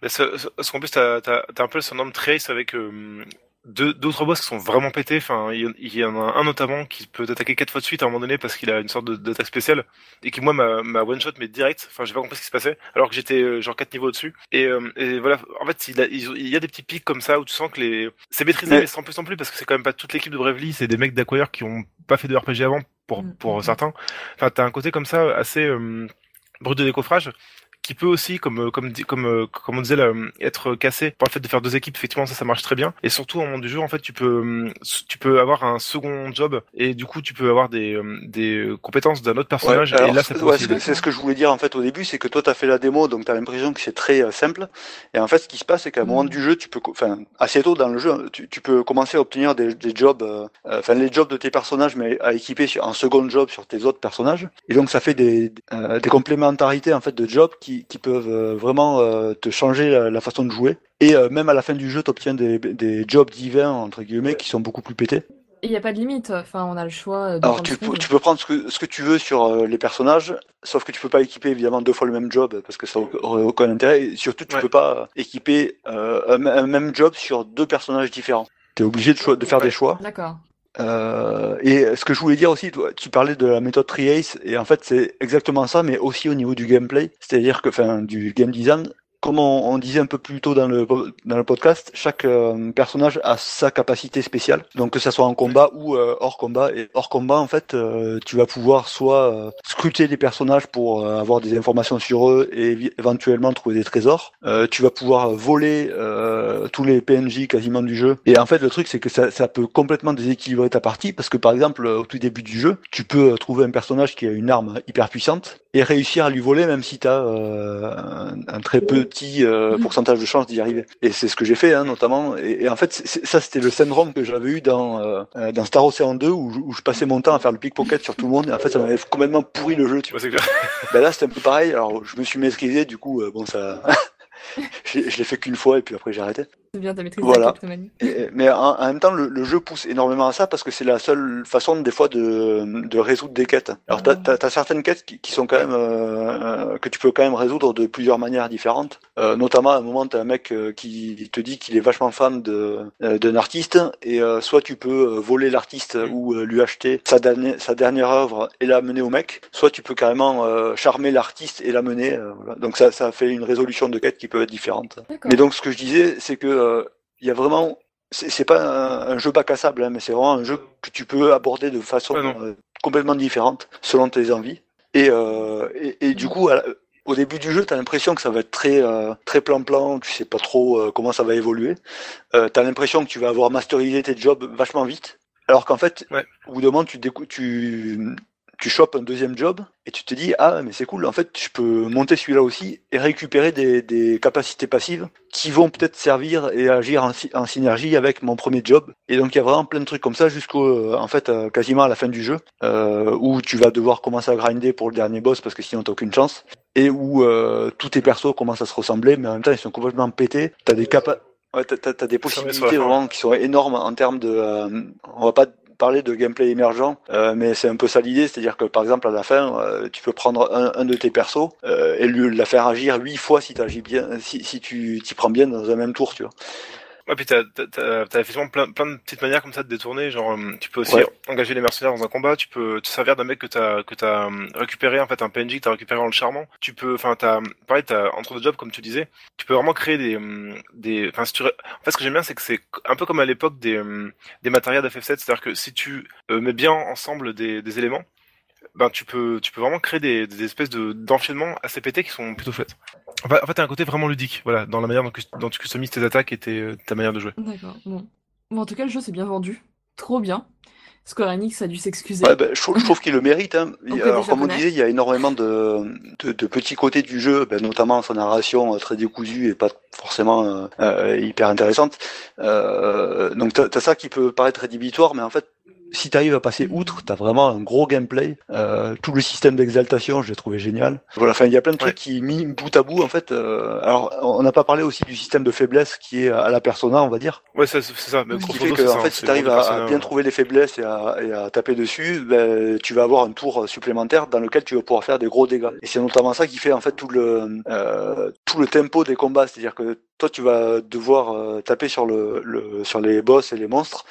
Parce qu'en plus, t'as t'as un peu le syndrome Trace avec euh, d'autres boss qui sont vraiment pétés. Enfin, il y, en- il y en a un notamment qui peut t'attaquer quatre fois de suite à un moment donné parce qu'il a une sorte d'attaque spéciale et qui moi m'a m'a one shot mais direct. Enfin, j'ai pas compris ce qui se passait alors que j'étais euh, genre quatre niveaux au-dessus. Et, euh, et voilà, en fait, il, a- il il y a des petits pics comme ça où tu sens que les c'est maîtrisé Mais- sans plus en plus parce que c'est quand même pas toute l'équipe de Bravely, c'est des mecs d'Acquire qui ont pas fait de RPG avant pour Mm, pour mm. certains. Enfin, t'as un côté comme ça assez euh, brut de décoffrage qui peut aussi, comme euh, comme comme euh, comme on disait, là, euh, être cassé par le fait de faire deux équipes. Effectivement, ça, ça marche très bien. Et surtout, au moment du jeu, en fait, tu peux tu peux avoir un second job et du coup, tu peux avoir des des compétences d'un autre personnage. Ouais, alors, et là, ouais, c'est c'est ce que je voulais dire en fait au début, c'est que toi t'as fait la démo, donc t'as l'impression que c'est très euh, simple. Et en fait, ce qui se passe, c'est qu'à un moment du jeu, tu peux, enfin assez tôt dans le jeu, tu, tu peux commencer à obtenir des, des jobs, euh, enfin les jobs de tes personnages, mais à équiper un second job sur tes autres personnages. Et donc ça fait des euh, des complémentarités en fait de jobs qui qui peuvent euh, vraiment euh, te changer la, la façon de jouer. Et euh, même à la fin du jeu, t'obtiens des des jobs divins entre guillemets qui sont beaucoup plus pétés. Et il n'y a pas de limite. Enfin, on a le choix de Alors tu, peux- tu prendre ce que, ce que tu veux sur euh, les personnages, sauf que tu peux pas équiper évidemment deux fois le même job parce que ça aurait aucun intérêt. Et surtout tu Ouais. peux pas équiper euh, un, un même job sur deux personnages différents. T'es obligé de, faire Ouais. des choix. D'accord. Euh, et ce que je voulais dire aussi, tu parlais de la méthode Triace et en fait c'est exactement ça, mais aussi au niveau du gameplay, c'est-à-dire que, enfin, du game design. Comme on, disait un peu plus tôt dans le dans le podcast, chaque euh, personnage a sa capacité spéciale. Donc que ça soit en combat ou euh, hors combat. Et hors combat, en fait, euh, tu vas pouvoir soit scruter des personnages pour avoir des informations sur eux et éventuellement trouver des trésors. Tu vas pouvoir voler tous les PNJ quasiment du jeu. Et en fait, le truc c'est que ça, ça peut complètement déséquilibrer ta partie parce que par exemple, au tout début du jeu, tu peux trouver un personnage qui a une arme hyper puissante et réussir à lui voler même si tu as un, un, très petit euh, pourcentage de chance d'y arriver. Et c'est ce que j'ai fait hein, notamment. Et, et en fait, ça c'était le syndrome que j'avais eu dans, euh, dans Star Ocean 2 où, où, je passais mon temps à faire le pickpocket sur tout le monde. Et en fait, ça m'avait complètement pourri le jeu. Tu vois. ben là, c'était un peu pareil. Alors, je me suis maîtrisé. Du coup, euh, bon, ça. je, je l'ai fait qu'une fois et puis après j'ai arrêté. C'est bien, Voilà. la kleptomanie. Et- mais en, en même temps, le, le jeu pousse énormément à ça parce que c'est la seule façon des fois de, de résoudre des quêtes. Alors t'as as, as certaines quêtes qui, qui sont quand même euh, euh, que tu peux quand même résoudre de plusieurs manières différentes. Euh, notamment à un moment t'as un mec qui te dit qu'il est vachement fan euh, d'un artiste et soit tu peux voler l'artiste ou euh, lui acheter sa dernière sa dernière œuvre et la mener au mec, soit tu peux carrément charmer l'artiste et la mener. voilà. Donc ça ça fait une résolution de quêtes qui peut être différente. Mais donc ce que je disais, c'est que il y a vraiment, c'est pas un, un jeu bac à sable, hein, mais c'est vraiment un jeu que tu peux aborder de façon euh, complètement différente selon tes envies. Et, euh, et, et du coup, la- au début du jeu, t'as l'impression que ça va être très euh, très plan-plan, tu sais pas trop euh, comment ça va évoluer. Euh, t'as l'impression que tu vas avoir masterisé tes jobs vachement vite, alors qu'en fait, Ouais. au bout d'un moment, tu, tu tu chopes un deuxième job et tu te dis ah mais c'est cool en fait je peux monter celui-là aussi et récupérer des, des capacités passives qui vont peut-être servir et agir en, sy- en synergie avec mon premier job. Et donc il y a vraiment plein de trucs comme ça jusqu'au euh, en fait euh, quasiment à la fin du jeu euh, où tu vas devoir commencer à grinder pour le dernier boss parce que sinon t'as aucune chance. Et où euh, tous tes persos commencent à se ressembler mais en même temps ils sont complètement pétés. T'as des capa ouais, t'as, t'as- t'as des possibilités vraiment qui sont énormes en termes de euh, on va pas de gameplay émergent, euh, mais c'est un peu ça l'idée, c'est-à-dire que par exemple à la fin, euh, tu peux prendre un, un de tes persos euh, et lui la faire agir huit fois si t'agis bien, si, si tu t'y prends bien dans un même tour, tu vois. Ouais, puis t'as, effectivement plein, plein de petites manières comme ça de détourner. Genre, euh, tu peux aussi Ouais. engager les mercenaires dans un combat. Tu peux te servir d'un mec que t'as, que t'as euh, récupéré, en fait, un PNJ que t'as récupéré en le charmant. Tu peux, enfin, t'as, pareil, t'as entre deux jobs, comme tu disais. Tu peux vraiment créer des, hum, des, enfin, si tu, en fait, ce que j'aime bien, c'est que c'est un peu comme à l'époque des, des matériels d'FF7. C'est-à-dire que si tu euh, mets bien ensemble des, des éléments, ben, tu peux, tu peux vraiment créer des, des espèces de, d'enchaînements assez pétés qui sont plutôt chouettes. En fait, en fait, t'as un côté vraiment ludique, voilà, dans la manière dont, dont tu customises tes attaques et tes, ta manière de jouer. D'accord, bon. Bon, en tout cas, le jeu s'est bien vendu. Trop bien. Square Enix a dû s'excuser. Ouais, ben, je, trouve, je trouve qu'il le mérite. Hein. Il alors, comme on disait, il y a énormément de, de, de petits côtés du jeu, ben, notamment sa narration euh, très décousue et pas forcément euh, euh, hyper intéressante. Euh, donc t'as as ça qui peut paraître rédhibitoire, mais en fait, si tu arrives à passer outre, t'as vraiment un gros gameplay. Euh, tout le système d'exaltation, je l'ai trouvé génial. Voilà, enfin, il y a plein de trucs Ouais. qui mis bout à bout, en fait. euh, alors, on n'a pas parlé aussi du système de faiblesse qui est à la persona, on va dire. Ouais, c'est ça. Mais Ce qui fait que, en fait, si tu arrives à, bien trouver les faiblesses et à, et à taper dessus, ben, tu vas avoir un tour supplémentaire dans lequel tu vas pouvoir faire des gros dégâts. Et c'est notamment ça qui fait en fait tout le euh, tout le tempo des combats, c'est-à-dire que toi tu vas devoir euh, taper sur le, le sur les boss et les monstres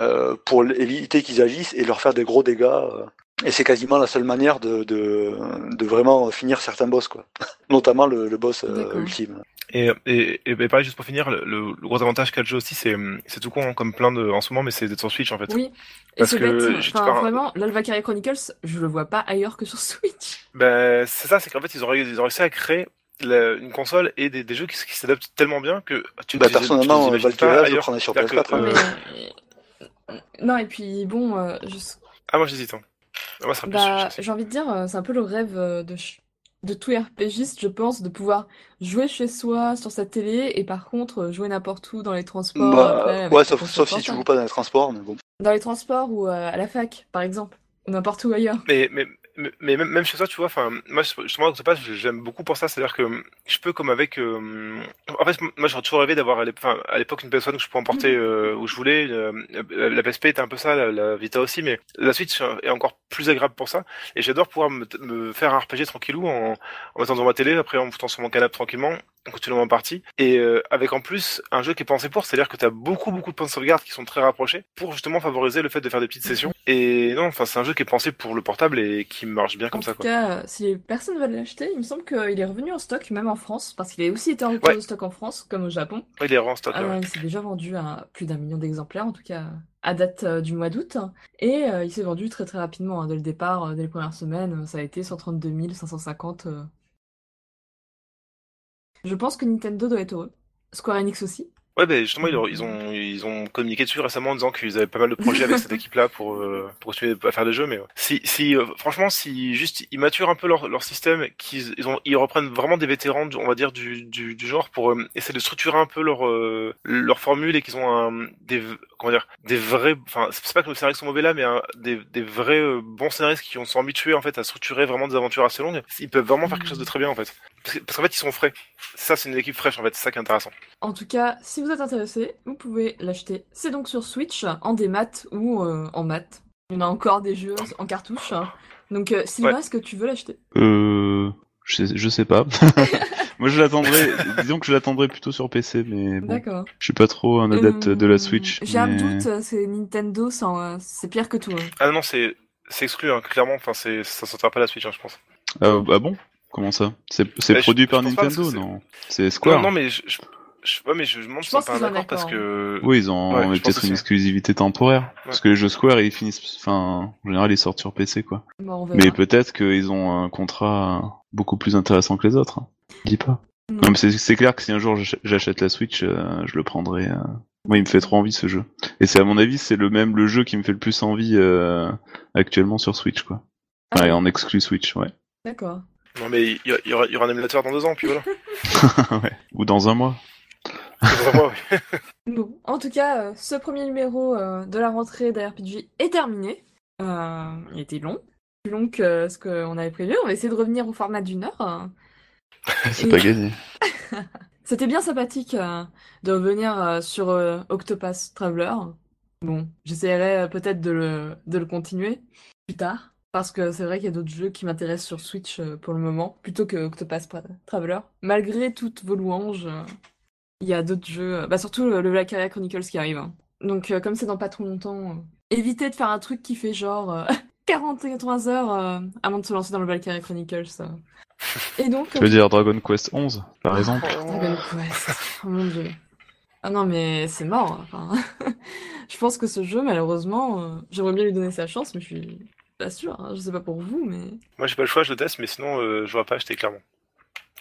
euh, pour éviter qu'ils agissent et leur faire des gros dégâts. euh. Et c'est quasiment la seule manière de, de, de vraiment finir certains boss, quoi. Notamment le, le boss euh, ultime. Et, et, et, et pareil, juste pour finir, le, gros avantage qu'a le jeu aussi, c'est c'est tout con, hein, comme plein de en ce moment, mais c'est d'être sur Switch en fait. Oui, et Parce c'est que bête. je te Enfin, vraiment, l'Alvacari Chronicles, je le vois pas ailleurs que sur Switch. Ben c'est ça, c'est qu'en fait ils ont, ils ont réussi à créer la- une console et des, des jeux qui, s'adaptent tellement bien que tu Bah, tu- tu personnellement, les imagines pas je ailleurs. prenais sur C'est-à-dire que, PS4, hein. euh. Non, et puis bon, euh, je... Ah moi j'hésite. Hein. Ah, Moi ça serait plus bah, j'ai envie de dire, euh, c'est un peu le rêve euh, de, de tout RPGiste, je pense, de pouvoir jouer chez soi, sur sa télé, et par contre jouer n'importe où dans les transports. Bah, après, ouais, sa sauf, sauf si tu joues pas dans les transports, mais bon. Dans les transports ou euh, à la fac, par exemple, ou n'importe où ailleurs. Mais, mais, mais, mais même, même chez toi, tu vois, enfin, moi, justement, Octopath, j'aime beaucoup pour ça, c'est-à-dire que je peux, comme avec, euh, en fait, moi, j'aurais toujours rêvé d'avoir, à l'époque, une PS1 que je pouvais emporter euh, où je voulais, euh, la, la PSP était un peu ça, la, la Vita aussi, mais la Switch est encore plus agréable pour ça, et j'adore pouvoir me, me faire un RPG tranquillou en, en mettant devant ma télé, après en me foutant sur mon canapé tranquillement, en continuant ma partie, et euh, avec en plus un jeu qui est pensé pour, c'est-à-dire que tu as beaucoup, beaucoup de points de sauvegarde qui sont très rapprochés, pour justement favoriser le fait de faire des petites sessions, et non, enfin, c'est un jeu qui est pensé pour le portable et qui marche bien comme en ça, tout quoi. cas, si les personnes veulent l'acheter, il me semble qu'il est revenu en stock, même en France, parce qu'il a aussi été en rupture Ouais. de stock en France, comme au Japon. Ouais, il est en stock, ouais. il s'est déjà vendu à plus d'un million d'exemplaires, en tout cas à date euh, du mois d'août. Et euh, il s'est vendu très très rapidement. hein. Dès le départ, euh, dès les premières semaines, ça a été 132 550. Je pense que Nintendo doit être heureux. Square Enix aussi. Ouais, ben justement, ils, ont- ils ont communiqué dessus récemment en disant qu'ils avaient pas mal de projets avec cette équipe-là pour euh, pour continuer à faire des jeux. Mais si si euh, franchement, si juste ils maturent un peu leur leur système, qu'ils ils ont ils reprennent vraiment des vétérans, on va dire du du, du genre pour euh, essayer de structurer un peu leur leur formule et qu'ils ont un des comment dire des vrais enfin c'est pas que les scénaristes sont mauvais là mais un- des des vrais euh, bons scénaristes qui ont sont habitués en fait à structurer vraiment des aventures assez longues ils peuvent vraiment faire quelque chose de très bien en fait parce que- parce qu'en fait ils sont frais ça c'est une équipe fraîche en fait c'est ça qui est intéressant En tout cas, si vous êtes intéressé, vous pouvez l'acheter. C'est donc sur Switch, en démat ou euh, en mat. On a encore des jeux en cartouche. Donc, euh, Sylvain, Ouais. est-ce que tu veux l'acheter? Euh, je sais, je sais pas. Moi, je l'attendrais. disons que je l'attendrais plutôt sur PC, mais bon, D'accord. je suis pas trop un adepte de la Hum, Switch. J'ai un doute, euh, c'est Nintendo, sans, euh, c'est pire que tout. hein. ah non c'est c'est exclu hein, clairement enfin c'est ça sortira pas la Switch hein, je pense Ah, ah bon Comment ça? C'est c'est Bah, produit je par Nintendo, c'est- non? C'est Square. non non mais je, je, ouais mais je, je me demande si pas parce que Oui, ils ont Ouais, peut-être une exclusivité temporaire. Parce que les jeux Square, ils finissent, enfin, en général, ils sortent sur PC, quoi. Bon, on verra. Mais peut-être qu'ils ont un contrat beaucoup plus intéressant que les autres. hein. Dis pas. Non, mais c'est- clair que si un jour j'ach- j'achète la Switch, euh, je le prendrai. euh. Moi, il me fait trop envie ce jeu. Et c'est à mon avis, c'est le même le jeu qui me fait le plus envie euh, actuellement sur Switch, quoi. Ah Ouais, bon en exclu Switch, ouais. D'accord. non mais il y, aura, il y aura un émulateur dans deux ans puis voilà ouais. Ou dans un mois. Bon, en tout cas, euh, ce premier numéro euh, de la rentrée d'RPG est terminé. Euh, il était long, plus long que ce qu'on avait prévu. On va essayer de revenir au format d'une heure. C'est pas gagné. C'était bien sympathique euh, de revenir euh, sur euh, Octopath Traveler. Bon, j'essaierai euh, peut-être de le, de le continuer plus tard. Parce que c'est vrai qu'il y a d'autres jeux qui m'intéressent sur Switch pour le moment, plutôt que Octopath Tra- Traveler. Malgré toutes vos louanges, il y a d'autres jeux, bah surtout le, Valkyria Chronicles qui arrive. hein. Donc comme c'est dans pas trop longtemps, évitez de faire un truc qui fait genre euh, 40 et 80 heures euh, avant de se lancer dans le Valkyria Chronicles. euh. Et donc, Tu veux dire Dragon Quest 11, par exemple Dragon Quest. Oh mon dieu. Ah non, mais c'est mort. Enfin, je pense que ce jeu, malheureusement, euh, j'aimerais bien lui donner sa chance, mais je suis pas sûre. hein. Je sais pas pour vous, mais. moi j'ai pas le choix je le teste mais sinon euh, je vois pas acheter clairement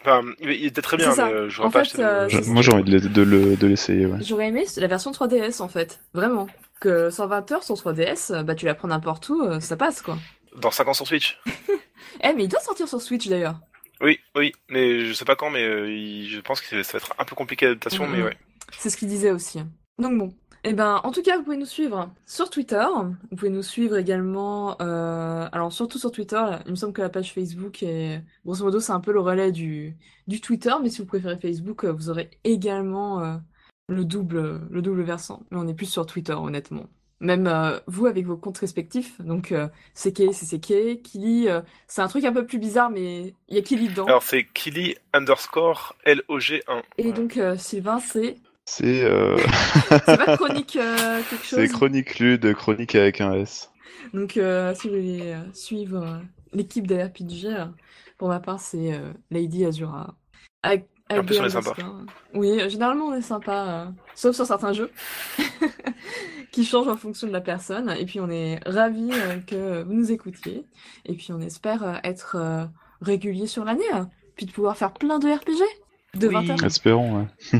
enfin il, était très bien mais euh, vois pas fait, euh, le- Moi, j'ai envie de le- de le- de l'essayer, ouais. J'aurais aimé la version 3DS en fait. Vraiment. Que 120 heures sur 3DS, euh, bah tu la prends n'importe où, ça passe quoi. dans 5 ans sur Switch Eh, mais il doit sortir sur Switch d'ailleurs. oui oui mais je sais pas quand mais euh, il- je pense que ça va être un peu compliqué l'adaptation Mhm. mais ouais C'est ce qu'il disait aussi. Donc bon. Eh ben, en tout cas, vous pouvez nous suivre sur Twitter. Vous pouvez nous suivre également, euh, alors surtout sur Twitter. là, il me semble que la page Facebook est, grosso modo, c'est un peu le relais du, du Twitter. Mais si vous préférez Facebook, euh, vous aurez également euh, le double, le double versant. Mais on est plus sur Twitter, honnêtement. Même euh, vous avec vos comptes respectifs. Donc, euh, CK, c'est CK. Kili, euh, c'est un truc un peu plus bizarre, mais il y a Kili dedans. alors c'est Kili underscore LOG1 Et donc, euh, Sylvain, c'est, C'est euh... c'est pas chronique euh, quelque chose. c'est Chronique Lude, Chronique avec un S. Donc, euh, si vous voulez euh, suivre euh, l'équipe des RPG, euh, pour ma part, c'est euh, Lady Azura. Avec, avec En plus, on est sympa. Oui, euh, généralement, on est sympa, euh, sauf sur certains jeux, qui changent en fonction de la personne. Et puis, on est ravis euh, que vous nous écoutiez. Et puis, on espère euh, être euh, régulier sur l'année, hein. puis de pouvoir faire plein de RPG de Oui. 20 heures. Espérons, ouais.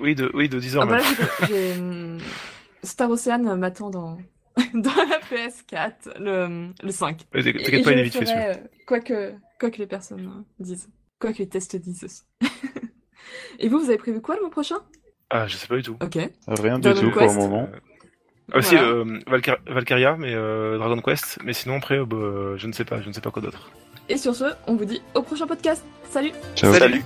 Oui de oui de 10 Ah heures bah hum, Star Ocean m'attend dans... dans la PS4, le, le 5. Ouais, t'inquiète pas il est vite fait euh, quoi que, quoi que les personnes euh, disent. Quoi que les tests disent aussi. Et vous, vous avez prévu quoi le mois prochain? Ah je sais pas du tout Ok. Rien du tout pour le moment. Ah, Voilà. euh, Valkyr- Valkyria, mais euh, Dragon Quest, mais sinon après, euh, bah, je ne sais pas, je ne sais pas quoi d'autre. Et sur ce, on vous dit au prochain podcast. Salut Ciao. Salut.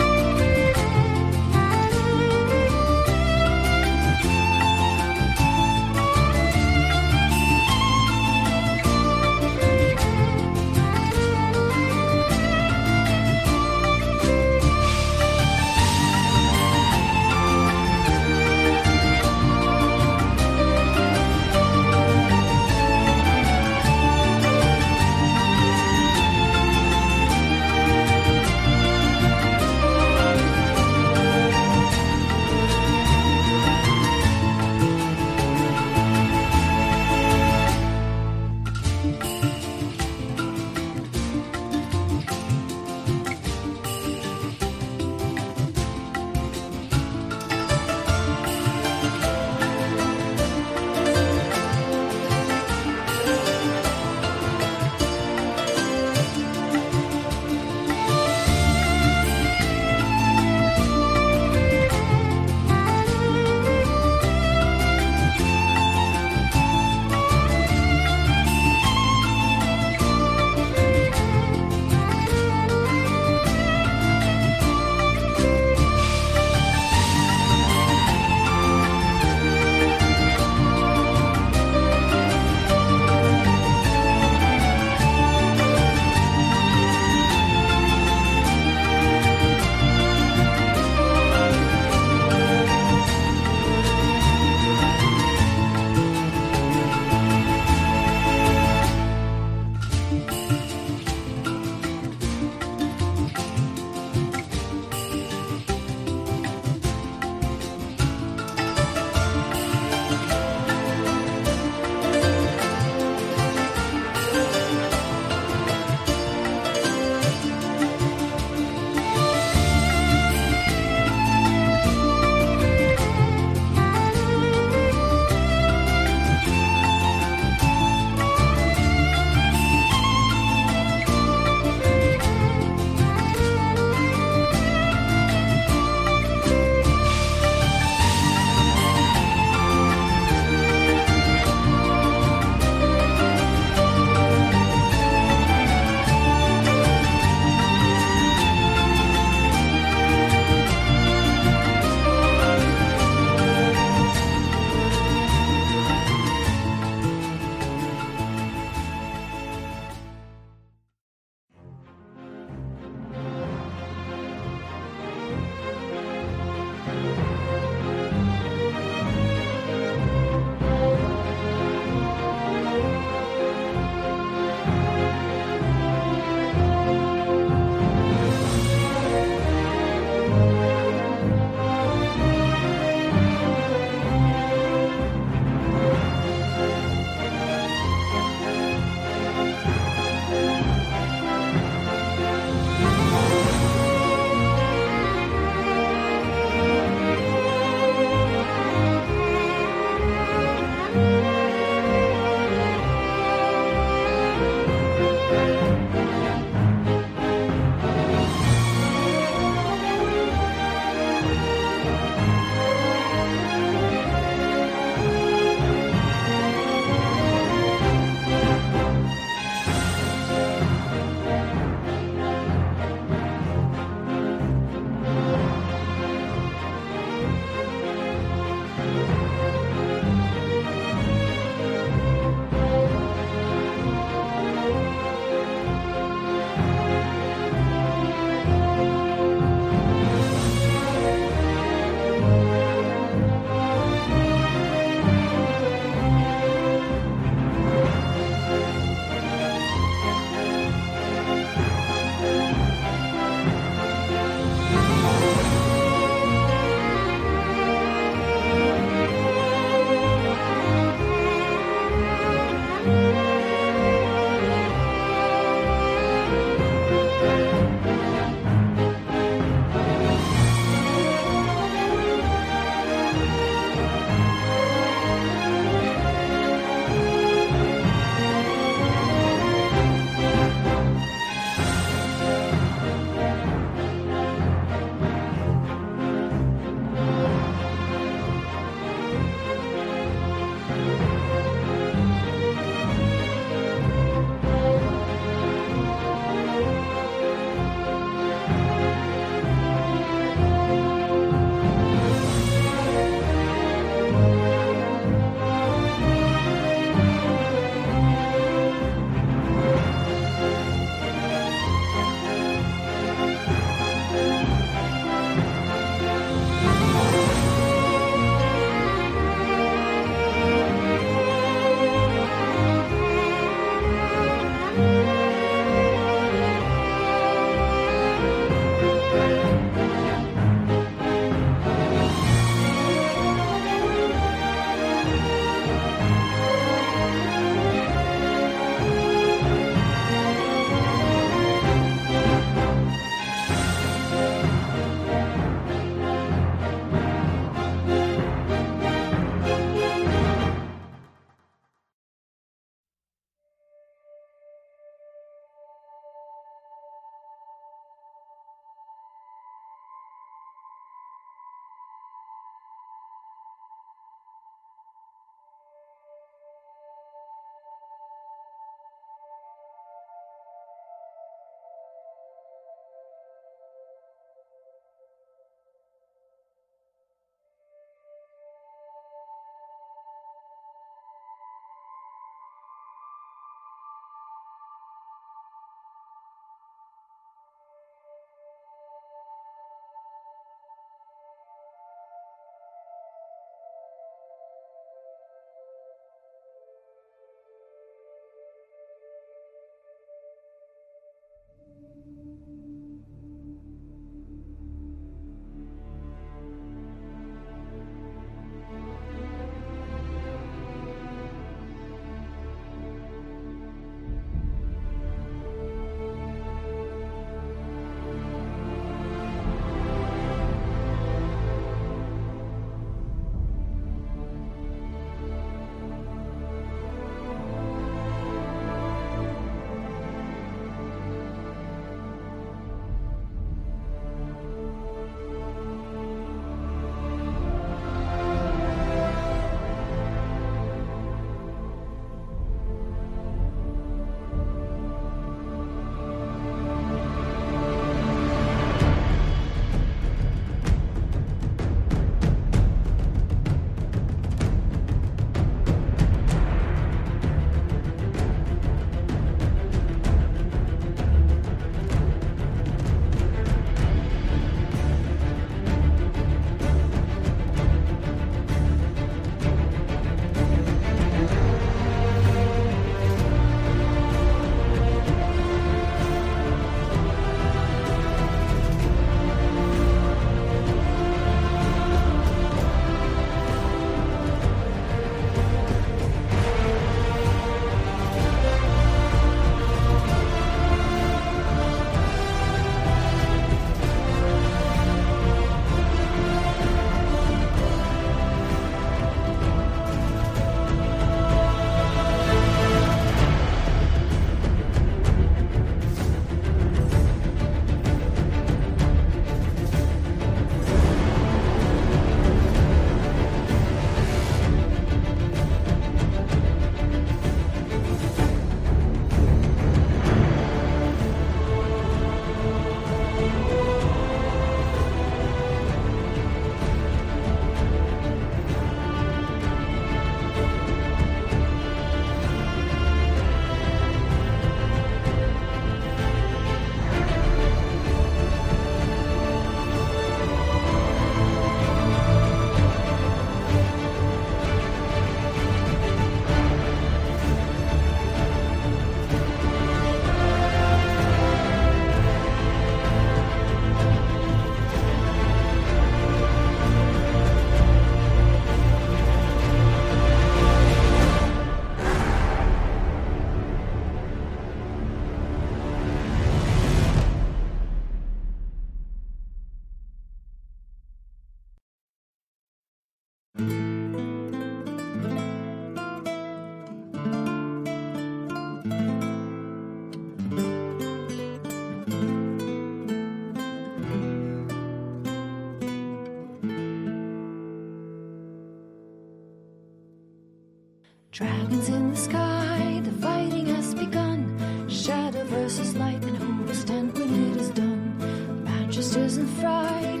Dragons in the sky, the fighting has begun. Shadow versus light, and who will stand when it is done? Manchester's in fright.